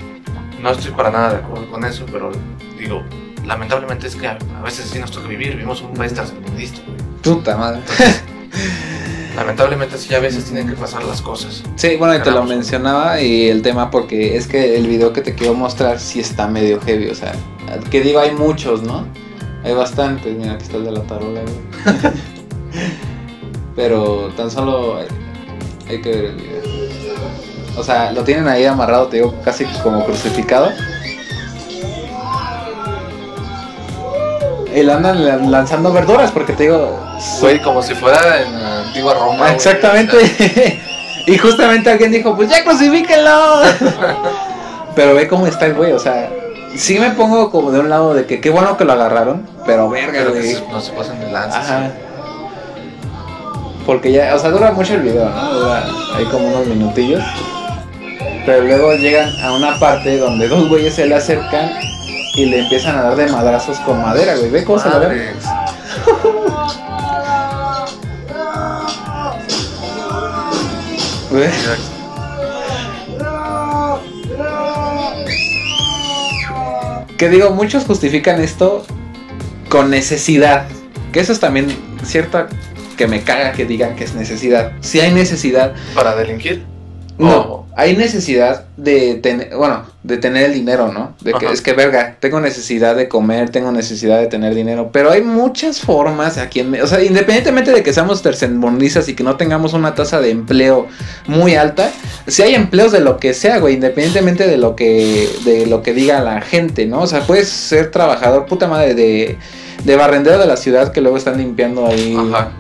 no estoy para nada de acuerdo con eso, pero digo, lamentablemente es que a, a veces sí nos toca vivir. Vivimos en un país tercermundista, güey. Puta madre. Lamentablemente sí, a veces tienen que pasar las cosas. Sí, bueno, y te lo mencionaba y el tema porque es que el video que te quiero mostrar sí está medio heavy, o sea, que digo, hay muchos, ¿no? Hay bastantes, mira, aquí está el de la tarola, güey. Pero tan solo hay que ver el video. O sea, lo tienen ahí amarrado, te digo, casi como crucificado. Y le andan la- lanzando verduras porque te digo, Güey, como si fuera en la antigua Roma. Güey. exactamente. y justamente alguien dijo, pues ya crucifíquenlo. pero ve cómo está el güey, o sea, sí me pongo como de un lado de que qué bueno que lo agarraron, pero verga, Pero güey. no se pasan de lanza. Ajá. Porque ya, o sea, dura mucho el video, ¿no? Dura ahí como unos minutillos. Pero luego llegan a una parte donde dos güeyes se le acercan y le empiezan a dar de madrazos con madera, güey. Ve cómo se. Güey. Que digo, muchos justifican esto con necesidad. Que eso es también cierto que me caga que digan que es necesidad. Si hay necesidad, ¿Para delinquir? No, hay necesidad de tener, bueno, de tener el dinero, ¿no? De que Ajá. es que verga, tengo necesidad de comer, tengo necesidad de tener dinero, pero hay muchas formas aquí en, Me- o sea, independientemente de que seamos tercermundistas y que no tengamos una tasa de empleo muy alta, si hay empleos de lo que sea, güey, independientemente de lo que de lo que diga la gente, ¿no? O sea, puedes ser trabajador puta madre de de barrendero de la ciudad que luego están limpiando ahí Ajá.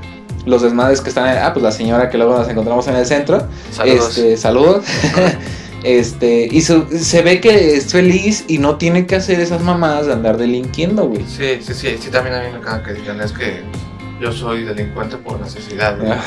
Los desmadres que están, ah, pues la señora que luego nos encontramos en el centro, Saludos. este, saludos. este, y su- se ve que es feliz y no tiene que hacer esas mamadas de andar delinquiendo, güey. Sí, sí, sí, sí, también a mí me caga que digan, es que yo soy delincuente por necesidad, ¿no? Ah.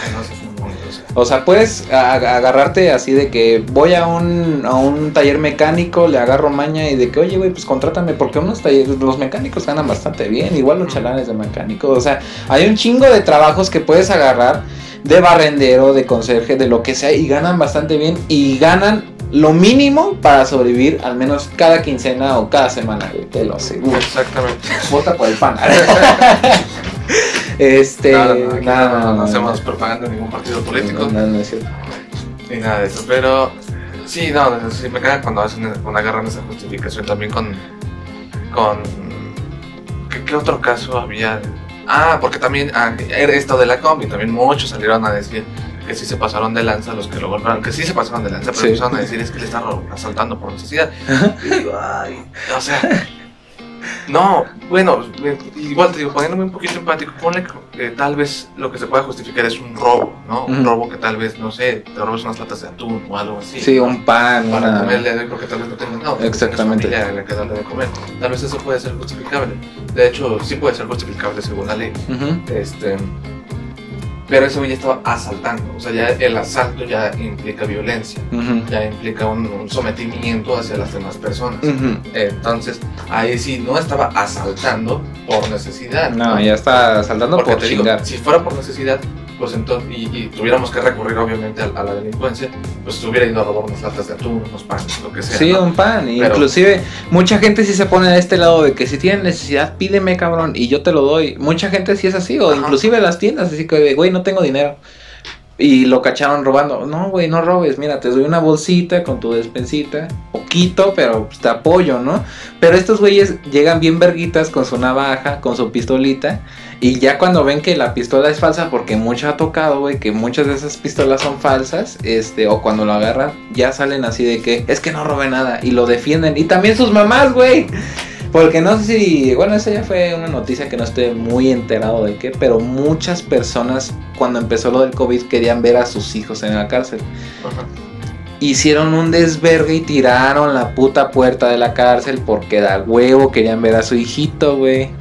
O sea. Puedes agarrarte así de que voy a un, a un taller mecánico, le agarro maña y de que, oye, güey, pues contrátame, porque unos talleres, los mecánicos ganan bastante bien, igual los chalanes de mecánico. O sea, hay un chingo de trabajos que puedes agarrar de barrendero, de conserje, de lo que sea, y ganan bastante bien y ganan lo mínimo para sobrevivir al menos cada quincena o cada semana, güey, te lo aseguro. Exactamente. Vota por el pan. este, No, no, nada, no, hacemos propaganda en ningún partido político. no, no, es cierto. Ni nada de eso, pero sí, no, sí me caga cuando hacen, cuando agarran esa justificación también con, con, ¿qué, qué otro caso había? Ah, porque también, ah, era esto de la combi, también muchos salieron a decir que sí se pasaron de lanza los que lo golpearon, que sí se pasaron de lanza, pero Sí. empezaron a decir es que le están asaltando por necesidad. Y digo, ay, o sea, no, bueno, igual te digo, poniéndome un poquito empático, ponle que eh, tal vez lo que se pueda justificar es un robo, ¿no? Un robo que tal vez, no sé, te robes unas latas de atún o algo así. Sí, ¿no? un pan, Para una... comerle de porque tal vez no tengas no, pues, Exactamente. familia que darle de comer. Tal vez eso puede ser justificable. De hecho, sí puede ser justificable según la ley. Este, pero ese güey ya estaba asaltando. O sea, ya el asalto ya implica violencia. Ya implica un, un sometimiento hacia las demás personas. Entonces, ahí sí no estaba asaltando por necesidad. No, ya está saltando Porque por te digo, chingar. si fuera por necesidad, pues entonces, y, y tuviéramos que recurrir obviamente a, a la delincuencia, pues hubiera ido a robar unas latas de atún, unos panes, lo que sea. Sí, ¿no? un pan. Pero- Inclusive, mucha gente sí se pone a este lado de que si tienen necesidad, pídeme, cabrón, y yo te lo doy. Mucha gente sí es así, o Ajá. inclusive las tiendas, así que, güey, no tengo dinero. Y lo cacharon robando. No, güey, no robes. Mira, te doy una bolsita con tu despensita. Poquito, pero pues, te apoyo, ¿no? Pero estos güeyes llegan bien verguitas con su navaja, con su pistolita. Y ya cuando ven que la pistola es falsa, porque mucho ha tocado, güey, que muchas de esas pistolas son falsas, este, o cuando lo agarran, ya salen así de que es que no robé nada. Y lo defienden. Y también sus mamás, güey. Porque no sé si, bueno, esa ya fue una noticia que no estoy muy enterado de qué, pero muchas personas cuando empezó lo del COVID querían ver a sus hijos en la cárcel. Ajá. Hicieron un desvergue y tiraron la puta puerta de la cárcel porque da huevo querían ver a su hijito, güey.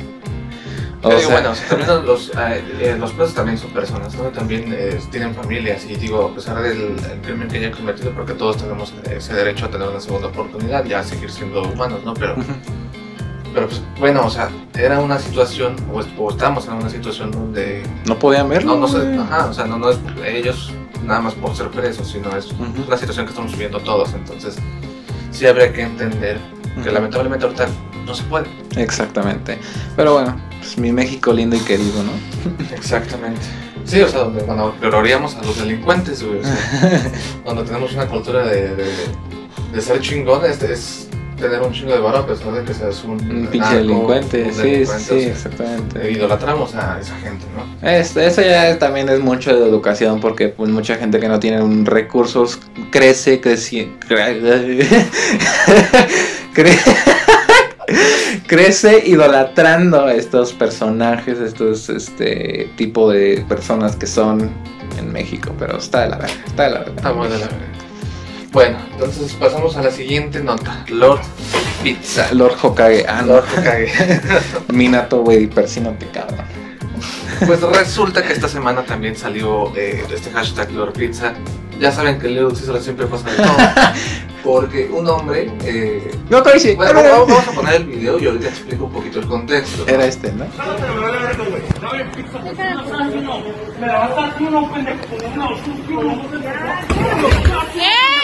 O sea, bueno, también los, los, eh, eh, los presos también son personas, ¿no? También eh, tienen familias y digo, a pesar del el crimen que hayan cometido, porque todos tenemos ese derecho a tener una segunda oportunidad, ya a seguir siendo humanos, ¿no? Pero, pero pues, bueno, o sea, era una situación, o, o estamos en una situación donde no podían verlo. no, no ajá, o sea, no, no es ellos nada más por ser presos, sino es Ujú. una situación que estamos viviendo todos, entonces sí habría que entender que lamentablemente ahorita no se puede. Exactamente. Pero bueno, pues mi México lindo y querido, ¿no? Exactamente. Sí, o sea, donde cuando gloriamos a los delincuentes, güey, o sea, donde tenemos una cultura de, de, de ser chingón, es, tener un chingo de varo a pesar de que seas un, Un pinche narco, delincuente, un sí, delincuente, sí, o sea, exactamente. eh, idolatramos a esa gente, ¿no? Es- eso ya también es mucho de educación porque pues mucha gente que no tiene un recursos crece, creci- cre- cre- crece idolatrando a estos personajes, estos este tipo de personas que son en México, pero está de la verga, está de la verga. Está muy de la verga. Bueno, entonces pasamos a la siguiente nota. Lord Pizza. Lord Hokage, ah no, Lord Hokage. Minato, güey, persínate, cabrón. Pues resulta que esta semana también salió eh, este hashtag Lord Pizza. Ya saben que Little Caesar siempre pasa de todo. Porque un hombre. eh, No, Coichi, bueno, vamos, vamos a poner el video y ahorita explico un poquito el contexto. ¿no? era este, ¿no? Me la vas a dar tú no, pendejo, como no, tú, tú no. ¡Ey!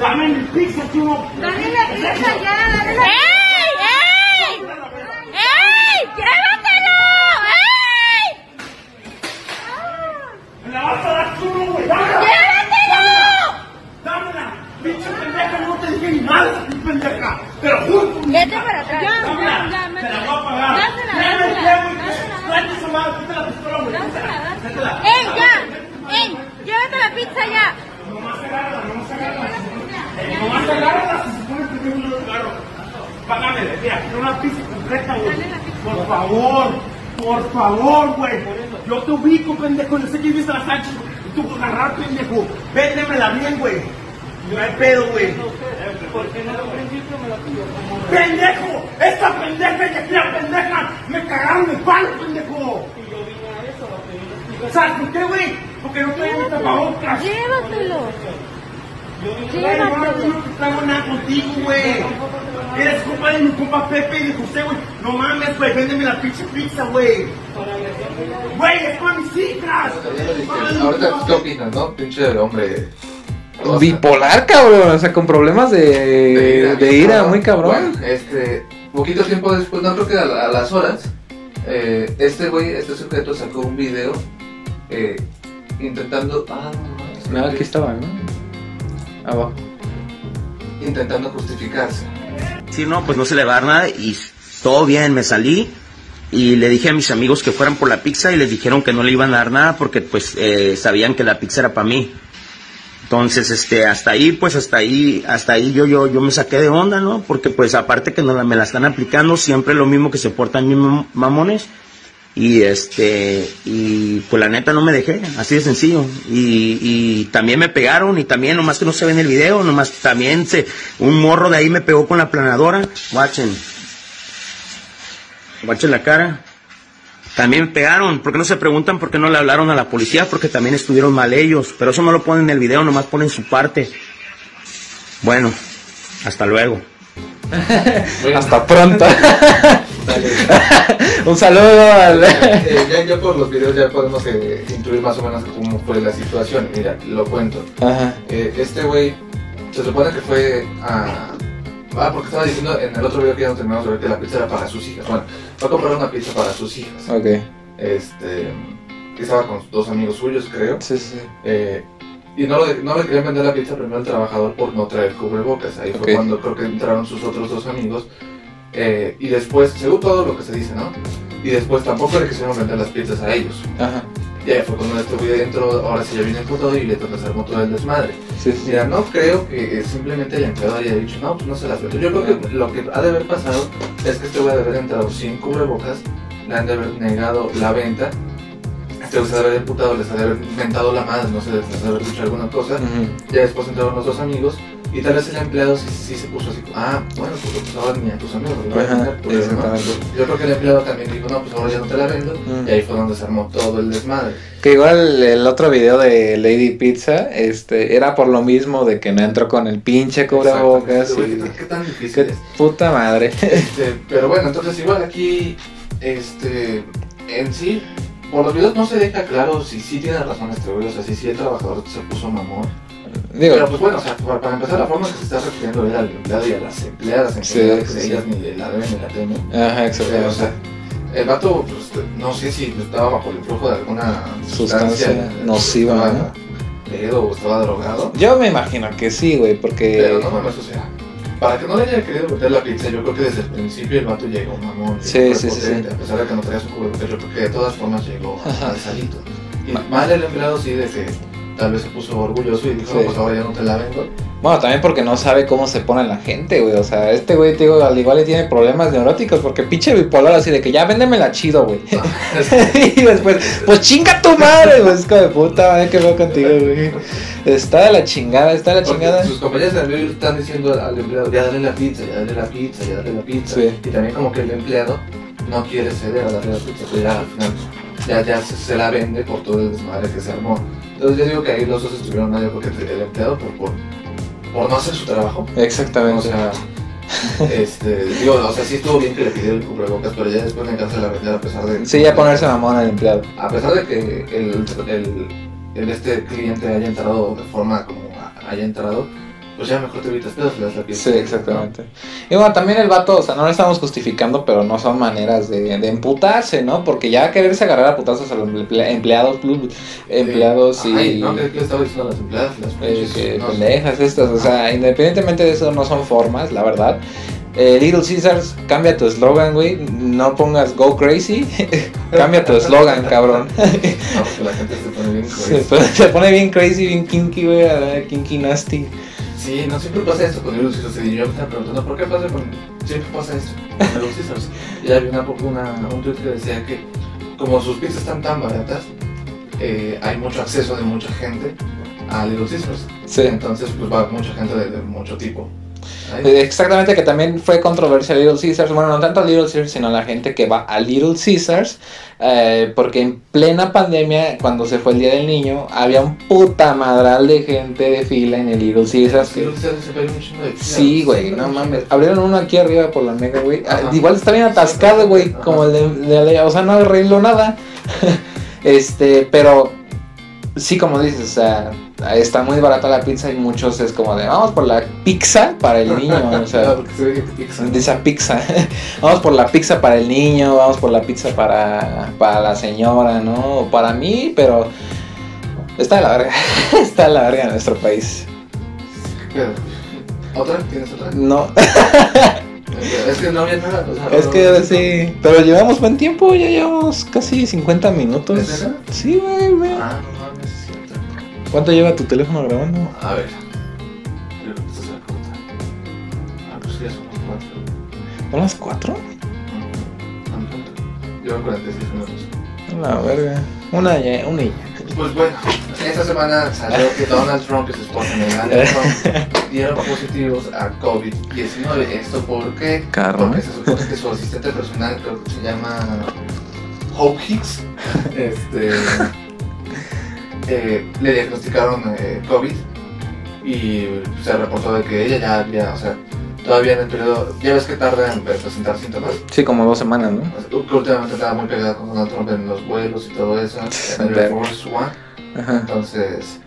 Tú. Dame mi pizza no. Dale la pizza ya, dale la ¡Ey, ey! ¡Ey! ¡Llévatelo! ¡Ey! Me la vas a dar no, güey. Dámela. ¡Llévatelo! Dámela. Pinche pendeja, no te dije ni nada, esa pinche pendeja. Pero justo. Vete para atrás. Te la voy a pagar. Dásela, dásela, dásela. ¡Ey, ya! ¡Ey! ¡Llévate la pizza ya! Nomás agárrala, nomás agárrala. Eh, Nomás agárrala si se pone primero y luego agarro. Págame, mira, quiero una pizza completa, güey. Por favor, por favor, güey. Yo te ubico, pendejo. Yo sé que viste a la Sánchez. Y tú puedes agarrar, pendejo. Véndemela bien, güey. No hay pedo, güey. ¡Pendejo! ¡Esta pendeja y aquella pendeja! ¡Me cagaron el palo, pendejo! ¿Sabes por qué, güey? Porque no tengo tapabocas. ¡Llévatelo! Güey, no, no, no traigo nada contigo, güey. Eres compa de mi compa Pepe y de José, güey. No mames, güey, véndeme la pinche pizza, güey. Güey, es para mis hijas. Ahorita, ¿qué opinas, no? Pinche hombre. o sea, Bipolar, cabrón. O sea, con problemas de, de ira, muy cabrón. Bueno, este, poquito tiempo después, no creo que a, la- a las horas, eh, este güey, este sujeto sacó un video eh, intentando. Ah, no, mames, No, aquí estaba, ¿no? Abajo. Intentando justificarse. Sí, no, pues no se le va a dar nada y todo bien, me salí y le dije a mis amigos que fueran por la pizza y les dijeron que no le iban a dar nada porque pues eh, sabían que la pizza era para mí. Entonces, este, hasta ahí, pues hasta ahí, hasta ahí yo, yo, yo me saqué de onda, ¿no? Porque pues aparte que no la- me la están aplicando, siempre lo mismo que se portan mis mam- mamones. Y este, y pues la neta no me dejé, así de sencillo. Y, y también me pegaron, y también, nomás que no se ve en el video, nomás también se, un morro de ahí me pegó con la planadora. Guachen. Guachen la cara. También me pegaron, ¿por qué no se preguntan por qué no le hablaron a la policía? Porque también estuvieron mal ellos, pero eso no lo ponen en el video, nomás ponen su parte. Bueno, hasta luego. Hasta pronto. Un saludo al. Eh, ya, ya por los videos ya podemos eh, intuir más o menos cómo fue la situación. Mira, lo cuento. Ajá. Eh, este güey se supone que fue a. Ah, porque estaba diciendo en el otro video que ya no terminamos de ver que la pizza era para sus hijas. Bueno, fue a comprar una pizza para sus hijas. Ok. Este. Que estaba con dos amigos suyos, creo. Sí, sí. Eh, y no, lo- no le querían vender la pizza primero al trabajador por no traer cubrebocas. Ahí fue cuando creo que entraron sus otros dos amigos. Eh, y después, según todo lo que se dice, ¿no? Y después tampoco le quisieron vender las pizzas a ellos. Ajá. Y ahí fue cuando este güey entró, ahora sí ya viene todo y le toca hacer todo el desmadre. Sí, sí. Mira, no creo que simplemente el empleado haya dicho, no, pues no se las vendo. Yo creo que lo que ha de haber pasado es que este güey ha de haber entrado sin cubrebocas, le han de haber negado la venta, este se haber imputado, les haber inventado la madre, no sé, les haber dicho alguna cosa. Ya después entraron los dos amigos y tal vez el empleado sí, sí se puso así, ah, bueno, pues, pues ahora ni a tus amigos voy a vender, pues, ¿no? exactamente. Yo creo que el empleado también dijo, no, pues ahora ya no te la vendo, Mm. y ahí fue donde se armó todo el desmadre. Que igual el otro video de Lady Pizza, este, era por lo mismo de que no entró con el pinche cubrebocas y... güey, ¿Qué, qué tan difícil Qué es? puta madre. Este, pero bueno, entonces igual aquí, este, en sí, por los videos no se deja claro si sí tiene razón este güey, o sea, si sí el trabajador se puso mamón. Digo, Pero pues bueno, o sea, para, para empezar la forma que se está refiriendo él al empleado y a las empleadas en Sí, que sí, de sí. ellas ni la deben ni la temen. ajá, Eh, o sea, el vato, pues, no sé si estaba bajo el influjo de alguna Sustancia sustancia, nociva, estaba ¿no? pedo o estaba drogado. Yo me imagino que sí, güey, porque... Pero no mames, o sea, para que no le haya querido meter la pizza, yo creo que desde el principio el vato llegó mamón. Sí, sí, sí. A pesar de que no traía su cubrebocas, yo creo que de todas formas llegó Ajá. alzadito. Y Ma- mal el empleado sí de que tal vez se puso orgulloso y dijo, Sí. pues ahora ya no te la vendo. Bueno, también porque no sabe cómo se pone la gente, güey. O sea, este güey, te digo, al igual le tiene problemas neuróticos. Porque pinche bipolar así de que ya véndemela chido, güey. y después, pues chinga tu madre, güey. Es como de puta madre que veo contigo, güey. Está de la chingada, está de la Porque chingada. sus compañeros video están diciendo al, empleado, ya dale la pizza, ya dale la pizza, ya dale la pizza. Sí. Y también como que el empleado no quiere ceder a darle la pizza, pero al final ya, ya se, se la vende por todo el desmadre que se armó. Entonces yo digo que ahí los dos estuvieron mal, yo creo que el empleado por, por, por no hacer su trabajo. O Exactamente. sea, Este, digo, o sea, sí estuvo bien que le pidiera el cubrebocas, pero ya después le encanta la vender a pesar de. Sí, ya ponerse mamón al empleado. A pesar de que el, el, el este cliente haya entrado de forma como haya entrado, pues ya mejor te evitas pedos, le das la piel. Sí, exactamente. Y bueno, también el vato, o sea, no lo estamos justificando, pero no son maneras de, de emputarse, ¿no? Porque ya quererse agarrar a putazos a los emple- empleados, empleados y... Ay, no, ¿qué, qué estaba diciendo a las empleadas? Las eh, que no pendejas estas, o sea, independientemente de eso, no son formas, la verdad. Eh, Little Caesars, cambia tu eslogan, güey. No pongas go crazy. cambia tu eslogan, cabrón. No, porque la gente se pone bien se, crazy. pone, se pone bien crazy, bien kinky, güey. ah, Kinky nasty. Sí, no siempre pasa esto con Caesars. Y yo me estaba preguntando, ¿por qué pasa con... Siempre pasa esto con Little Caesars? Y había una, una, un tweet que decía que como sus pizzas están tan baratas, eh, hay mucho acceso de mucha gente a Little Caesars. Sí. Entonces, pues va mucha gente de, de mucho tipo. Eh, Exactamente, que también fue controversia Little Caesars. Bueno, no tanto Little Caesars, sino la gente que va a Little Caesars. eh, porque en plena pandemia, cuando se fue el Día del Niño, había un puta madral de gente de fila en el Little Caesars. Little Caesars se de Sí, güey, no mames. Abrieron uno aquí arriba por la mega, güey. Ah, igual está bien atascado, güey, como el de, de la- O sea, no arregló nada. este, pero sí, como dices, o sea, está muy barata la pizza y muchos es como de, vamos por la pizza para el niño, o sea, pizza. esa pizza. vamos por la pizza para el niño, vamos por la pizza para, para la señora, ¿no? O para mí, pero está de la verga. está de la verga en nuestro país. ¿Otra? ¿Tienes otra? No, Es que no había nada. o sea, es no- que sí, pero llevamos buen tiempo, ya llevamos casi 50 minutos. ¿Es? Sí, güey, güey. Ah, ¿Cuánto lleva tu teléfono grabando? A ver. Yo creo que esta la corta. Ah, pues sí, ya son las cuatro. ¿Son las 4? Ujú. Tan pronto. Llevan 46 minutos. La verga. Una ya, una ya. Pues bueno, esta semana salió que Donald Trump y su esposa Melania Trump dieron positivos a COVID-19. ¿Esto por qué? Carro. Porque se supone que su asistente personal, creo que se llama Hope Hicks, este, eh, le diagnosticaron eh, COVID y se reportó de que ella ya había, o sea, todavía en el periodo, ya ves que tarda en presentar síntomas. Sí, como dos semanas, ¿no? Que últimamente estaba muy pegada con Donald Trump en los vuelos y todo eso, en el Air. Force One. Ajá. Entonces,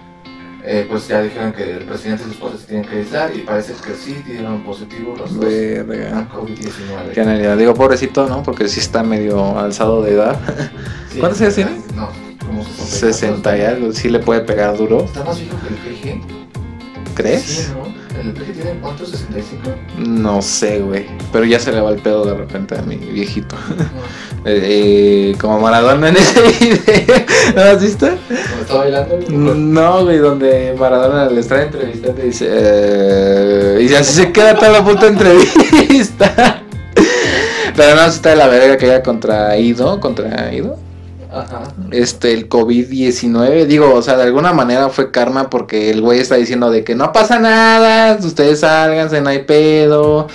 eh, pues ya dijeron que el presidente y su esposa se tienen que aislar y parece que sí dieron positivo los dos a COVID-19. Qué analidad. Digo, pobrecito, ¿no? Porque sí está medio alzado de edad. Sí, ¿Cuántos años tiene? No, como 60. 60 y algo. Sí le puede pegar duro. Está más viejo que el PG. ¿Crees? Sí, ¿no? ¿El PG tiene cuántos? ¿65? No sé, güey. Pero ya se le va el pedo de repente a mi viejito. No. Eh, eh, como Maradona en ese video. ¿No lo has visto? ¿Cómo está bailando? No, güey, donde Maradona le está entrevistando y dice. eh, y así se queda toda la puta entrevista. Pero no, está de la verga que haya contraído, contraído. Ajá. Este, el COVID-19, digo, o sea, de alguna manera fue karma porque el güey está diciendo de que no pasa nada, ustedes sálganse, no hay pedo,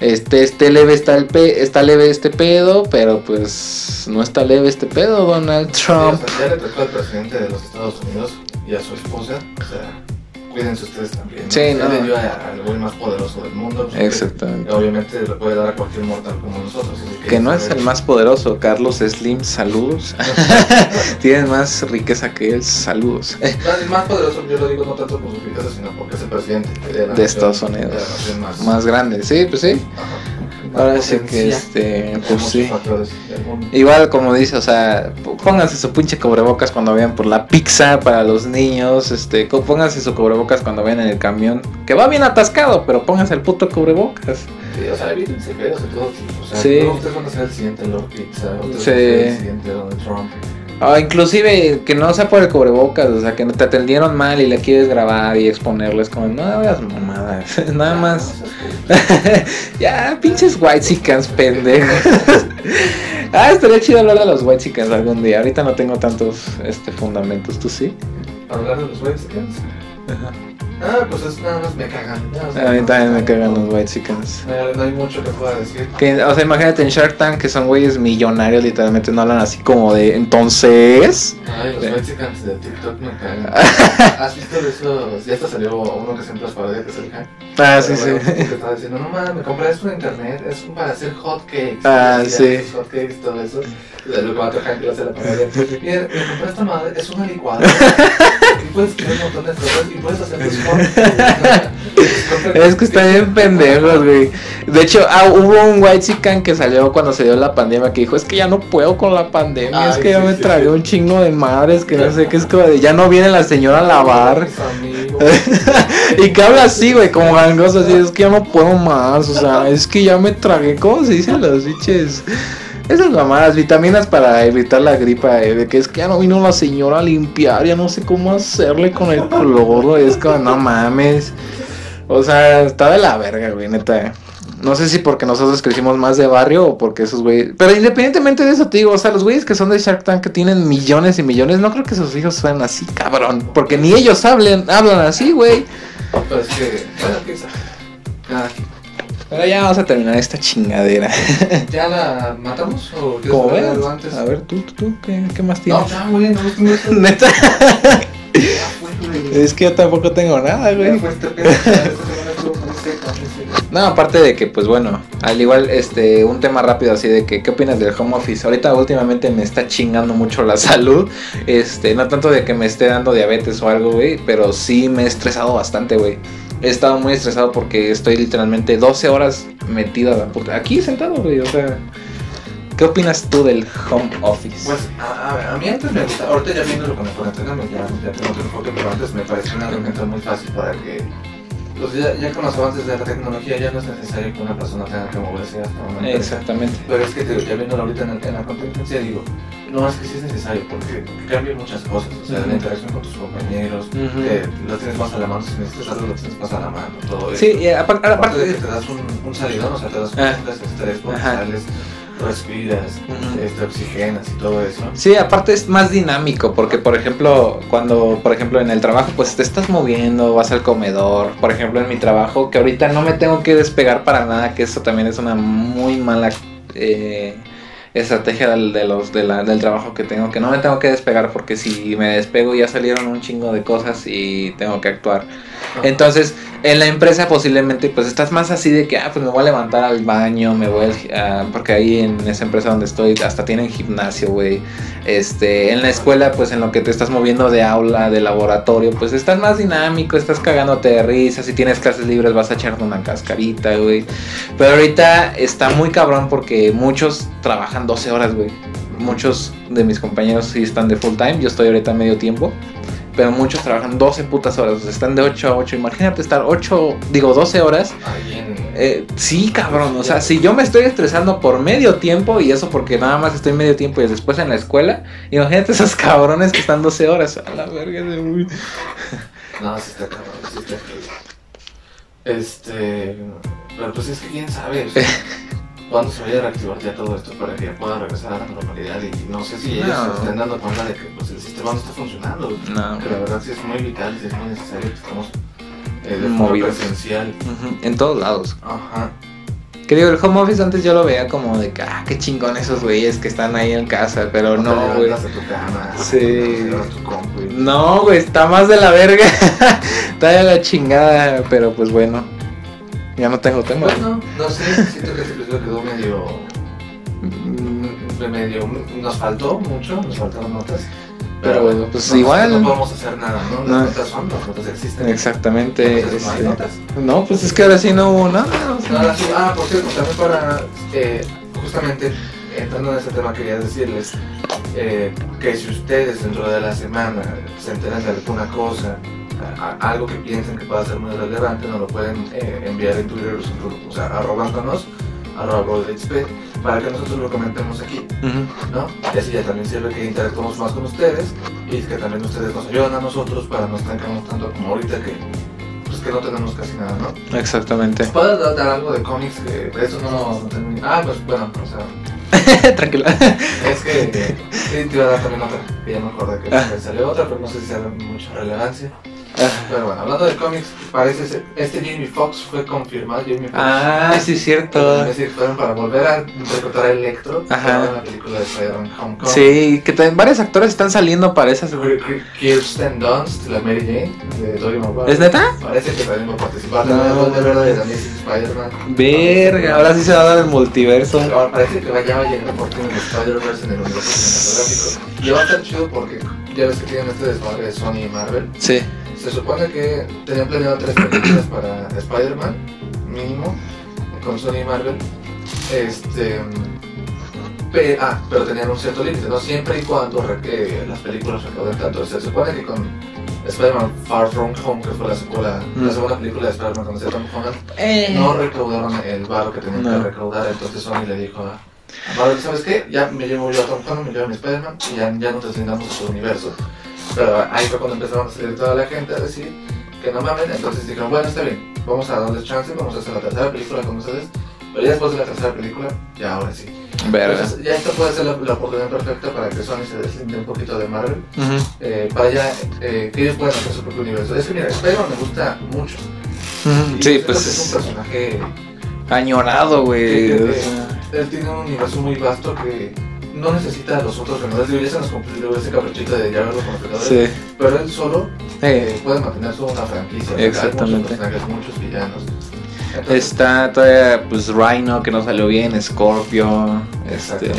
este, este leve está el pe está leve este pedo, pero pues no está leve este pedo, Donald Trump. Sí, o sea, ya le tocó al presidente de los Estados Unidos y a su esposa. O sea, cuídense ustedes también. Sí, Él no. le dio al güey más poderoso del mundo. pues, Exactamente. que obviamente le puede dar a cualquier mortal como nosotros. Que no es el más poderoso, Carlos Slim, saludos. Tienes más riqueza que él, saludos. El más poderoso, yo lo digo no tanto por su riqueza, sino porque es el presidente de, la De nación- Estados Unidos. de la nación más, Más grande, sí, pues sí. Ajá. Ahora sí que este, pues sí. Igual como dice, o sea, pónganse su pinche cubrebocas cuando vayan por la pizza para los niños, este, pónganse su cubrebocas cuando vayan en el camión, que va bien atascado, pero pónganse el puto cubrebocas. Sí, o sea, evítense pedos de todo tipo. O sea, Sí. ustedes van a ser el siguiente Lord Pizza, ustedes Sí. van a ser el siguiente Donald Trump. O inclusive que no sea por el cubrebocas, o sea, que no te atendieron mal y le quieres grabar y exponerles como, no hagas mamadas, nada más. ya, pinches white pendejos. ah, estaría chido hablar de los white algún día. Ahorita no tengo tantos este fundamentos, ¿tú sí? Hablar de los güeyes, ¿qué? Ah, pues es nada más me cagan. sea, A mí no, también me cagan los White Chickens. No, no hay mucho que pueda decir. Que, o sea, imagínate en Shark Tank que son güeyes millonarios, literalmente no hablan así como de entonces. Ay, los Sí. Mexicans de TikTok me cagan. ¿Has visto de esos? Ya hasta salió uno que siempre es parodia, que es el. Ah, sí, sí. Que estaba diciendo, no mames, me compré esto en internet, es para hacer hotcakes. Ah, Y sí. Hotcakes, todo eso. Y luego otro Hank le hace la parodia. Mira, me compré esta madre, es una licuadora. y puedes tener un montón de cosas y puedes hacer tus hotcakes. Es que está bien pendejos, güey. De hecho, ah, hubo un White Chicken que salió cuando se dio la pandemia que dijo, es que ya no puedo con la pandemia, es que ya me sí, tragué sí. un chingo de madres, que no sé qué es como de, ya no viene la señora a lavar. Y que habla así, güey, como gangoso, así, es que ya no puedo más, o sea, es que ya me tragué, ¿cómo se dicen los biches? Esas mamadas, vitaminas para evitar la gripa, eh, de que es que ya no vino la señora a limpiar, ya no sé cómo hacerle con el cloro, es como, no mames. O sea, está de la verga, güey, neta. eh. No sé si porque nosotros crecimos más de barrio o porque esos güeyes. Pero independientemente de eso, te digo, o sea, los güeyes que son de Shark Tank que tienen millones y millones, no creo que sus hijos sean así, cabrón. Porque ni ellos hablen, hablan así, güey. Pero es que, bueno, sabe. Cada quien. Pero ya vamos a terminar esta chingadera. ¿Ya la matamos o Como veas. antes? A ver, tú, tú, tú, ¿qué, qué más No, tienes? ya, güey, no, no, no, Neta, es que yo tampoco tengo nada, güey. No, aparte de que, pues bueno, al igual, este, un tema rápido así de que, ¿qué opinas del home office? Ahorita últimamente me está chingando mucho la salud, este, no tanto de que me esté dando diabetes o algo, güey, pero sí me he estresado bastante, güey. He estado muy estresado porque estoy literalmente 12 horas metido a la puta, aquí sentado, güey, o sea, ¿qué opinas tú del home office? Pues, a, mí antes me gustaba, ahorita ya viendo lo con la cuarentena, me- ya, ya tengo otro enfoque, pero antes me parecía una herramienta muy fácil para que, pues ya, ya con los avances de la tecnología ya no es necesario que una persona tenga que moverse hasta una empresa. Exactamente. Pero es que te- ya viendo ahorita en, el- en la contingencia digo, no, es que sí es necesario porque cambian muchas cosas, o sea, la Ujú. interacción con tus compañeros, eh, lo tienes más a la mano, si necesitas algo lo tienes más a la mano, todo eso. Sí, y aparte, Aparte de que aparte te das un, un salidón, o sea, te das un Ah. estrés sales, respiras, Ujú. este, oxigenas y todo eso. Sí, aparte es más dinámico, porque por ejemplo, cuando, por ejemplo, en el trabajo, pues te estás moviendo, vas al comedor, por ejemplo, en mi trabajo, que ahorita no me tengo que despegar para nada, que eso también es una muy mala eh, estrategia del, de los, de la- del trabajo que tengo, que no me tengo que despegar, porque si me despego ya salieron un chingo de cosas y tengo que actuar. Entonces, en la empresa posiblemente pues estás más así de que, ah, pues me voy a levantar al baño, me voy al, gi- ah, porque ahí en esa empresa donde estoy hasta tienen gimnasio, güey. Este, en la escuela pues en lo que te estás moviendo de aula, de laboratorio, pues estás más dinámico, estás cagándote de risa, si tienes clases libres vas a echarte una cascarita, güey. Pero ahorita está muy cabrón porque muchos trabajan 12 horas, güey. Muchos de mis compañeros sí están de full time, yo estoy ahorita medio tiempo. Pero muchos trabajan 12 putas horas, o sea, están de 8 a 8. Imagínate estar 8, digo 12 horas. En... Eh, sí, cabrón, o sea, si yo me estoy estresando por medio tiempo, y eso porque nada más estoy medio tiempo y después en la escuela, imagínate esos cabrones que están 12 horas. A la verga, es muy... No, sí está cabrón, sí está cabrón. Este... Pero pues es que quién sabe, cuándo se vaya a reactivar ya todo esto para que ya pueda regresar a la normalidad y no sé si ellos No. se estén dando cuenta de que pues, el sistema no está funcionando. No. Que la verdad sí es muy vital, sí es muy necesario que estemos eh, de forma Movidos. presencial. En todos lados. Ajá. Que digo, el home office antes yo lo veía como de que, ah, qué chingón esos güeyes que están ahí en casa, pero no, güey. tu cama, Sí. tu compu No, güey, está más de la verga. está de la chingada, pero pues bueno. Ya no tengo tema. Bueno, no sé, siento que este episodio quedó medio. mm, medio. Nos faltó mucho, nos faltaron notas. Pero bueno, pues no, igual. No podemos hacer nada, ¿no? Las No. notas son, las notas existen. Exactamente. Entonces, no hay este, notas. No, pues es que ahora sí no hubo nada. o sea. Ahora sí, ah, por cierto, también para. eh, justamente entrando en ese tema, quería decirles eh, que si ustedes dentro de la semana se enteran de alguna cosa, a- a- algo que piensen que pueda ser muy relevante, nos lo pueden eh, enviar en Twitter, o sea, arrobándonos, arroba para que nosotros lo comentemos aquí. ¿no? Y así ya también sirve que interactuemos más con ustedes y que también ustedes nos ayudan a nosotros para no estancarnos tanto como ahorita que, pues que no tenemos casi nada, ¿no? Exactamente. ¿Puedo dar, dar algo de cómics? Que de eso no, no tengo ni- Ah, pues bueno, o sea, Tranquila. es que sí, te iba a dar también otra, que ya me acordé que Ah. salió otra, pero no sé si sea mucha relevancia. Pero bueno, hablando de cómics, parece ser, este Jamie Foxx fue confirmado. Jamie Foxx. Ah, sí, es cierto. Es decir, fueron para volver a reclutar a Electro Ajá. en la película de Spider-Man Homecoming. Sí, que también varios actores están saliendo para esas. Kirsten Dunst, la Mary Jane, de Tobey Maguire. ¿Es neta? Parece que también va a participar. No. De verdad de Amazing Spider-Man. Verga, ahora sí se va a dar el multiverso. Ahora parece que vaya a llegar por fin el Spider-Verse en el universo cinematográfico. Y va a estar chido porque ya ves que tienen este desmadre de Sony y Marvel. Sí. Se supone que tenían planeado tres películas para Spider-Man, mínimo, con Sony y Marvel. Este. pe- ah, pero tenían un cierto límite, ¿no? Siempre y cuando las películas recauden tanto. Se supone que con Spider-Man Far From Home, que fue la secuela, Mm. la segunda película de Spider-Man con Tom Holland, Eh. no recaudaron el varo que tenían No. que recaudar. Entonces Sony le dijo a, Marvel, ¿sabes qué? Ya me llevo yo a Tom Holland, me llevo a mi Spider-Man y ya, ya nos deslindamos de su universo. Pero ahí fue cuando empezaron a salir toda la gente a decir que no mamen. Entonces dijeron, bueno, está bien, vamos a darles chance, vamos a hacer la tercera película con ustedes. Pero ya después de la tercera película, ya ahora sí. Verga. Entonces, ya esta puede ser la, la oportunidad perfecta para que Sony se deslinde un poquito de Marvel. Ujú. eh, para ya, eh, que ellos puedan hacer su propio universo. Es que mira, Spider-Man me gusta mucho. Y Sí, pues es un personaje añorado, güey. él tiene un universo muy vasto que no necesita a los otros se nos cumplió ese caprichito de ya verlo con los Vengadores. Sí. Pero él solo Eh, puede mantener su una franquicia. Exactamente. Hay muchos muchos villanos. Entonces, Está todavía, pues, Rhino, que no salió bien, Scorpio, este...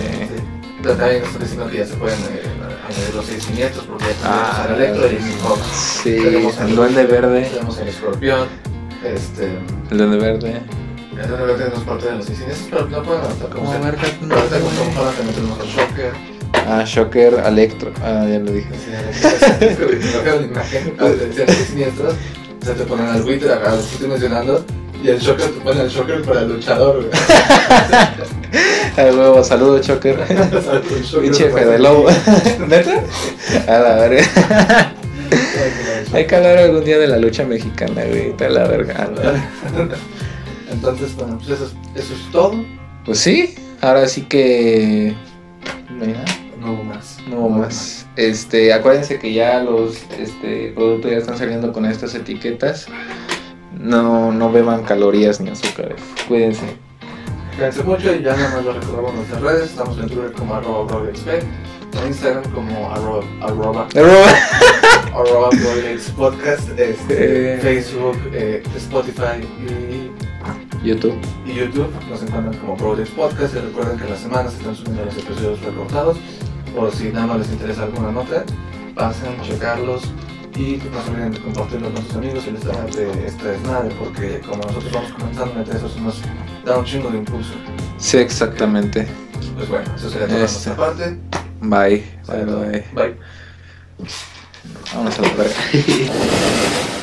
Pero también están diciendo que ya se pueden eh, añadir los seis siniestros porque ya Ah, tenemos al Electro y Foxx. Sí, el Duende Verde, Tenemos el Escorpión. Este. el Duende Verde. El Verde no es parte de los siniestros, pero no pueden adaptar como ¿Cómo sea. verga? Pero ahorita con Tom Holland también tenemos al Shocker. Ah, Shocker, Electro, ah, ya lo dije. siniestros, se te ponen al buitre, a lo que estoy mencionando, y el Shocker te pone al Shocker para el luchador, güey. Al huevo, saludo, Shocker. El Pinche para- Fede Lobo. ¿Neta? A la verga. Hay que hablar algún día de la lucha mexicana, güey. Está la verga. Entonces, bueno, pues eso es, eso es todo. Pues sí, ahora sí que. No hay nada. No hubo más. No hubo más. Este, acuérdense que ya los este, productos ya están saliendo con estas etiquetas. No, no beban calorías ni azúcares. Cuídense. Cuídense mucho y ya nada más lo recordamos en nuestras redes. Estamos en Twitter como arroba en Instagram como arroba, arroba, arroba BroidX Podcast, este, Eh. Facebook, eh, Spotify y, YouTube. y YouTube. Nos encuentran como BroidX Podcast y recuerden que las semanas están subiendo los episodios recortados. Por si nada más les interesa alguna nota, pasen, checarlos y no se olviden de compartirlo con sus amigos y les da de esta desmadre porque como nosotros vamos comenzando, neta, eso nos da un chingo de impulso. Sí, exactamente. Pues bueno, eso sería todo Este. nuestra parte. Bye. Bye, bye. Bye. Vamos a la verga.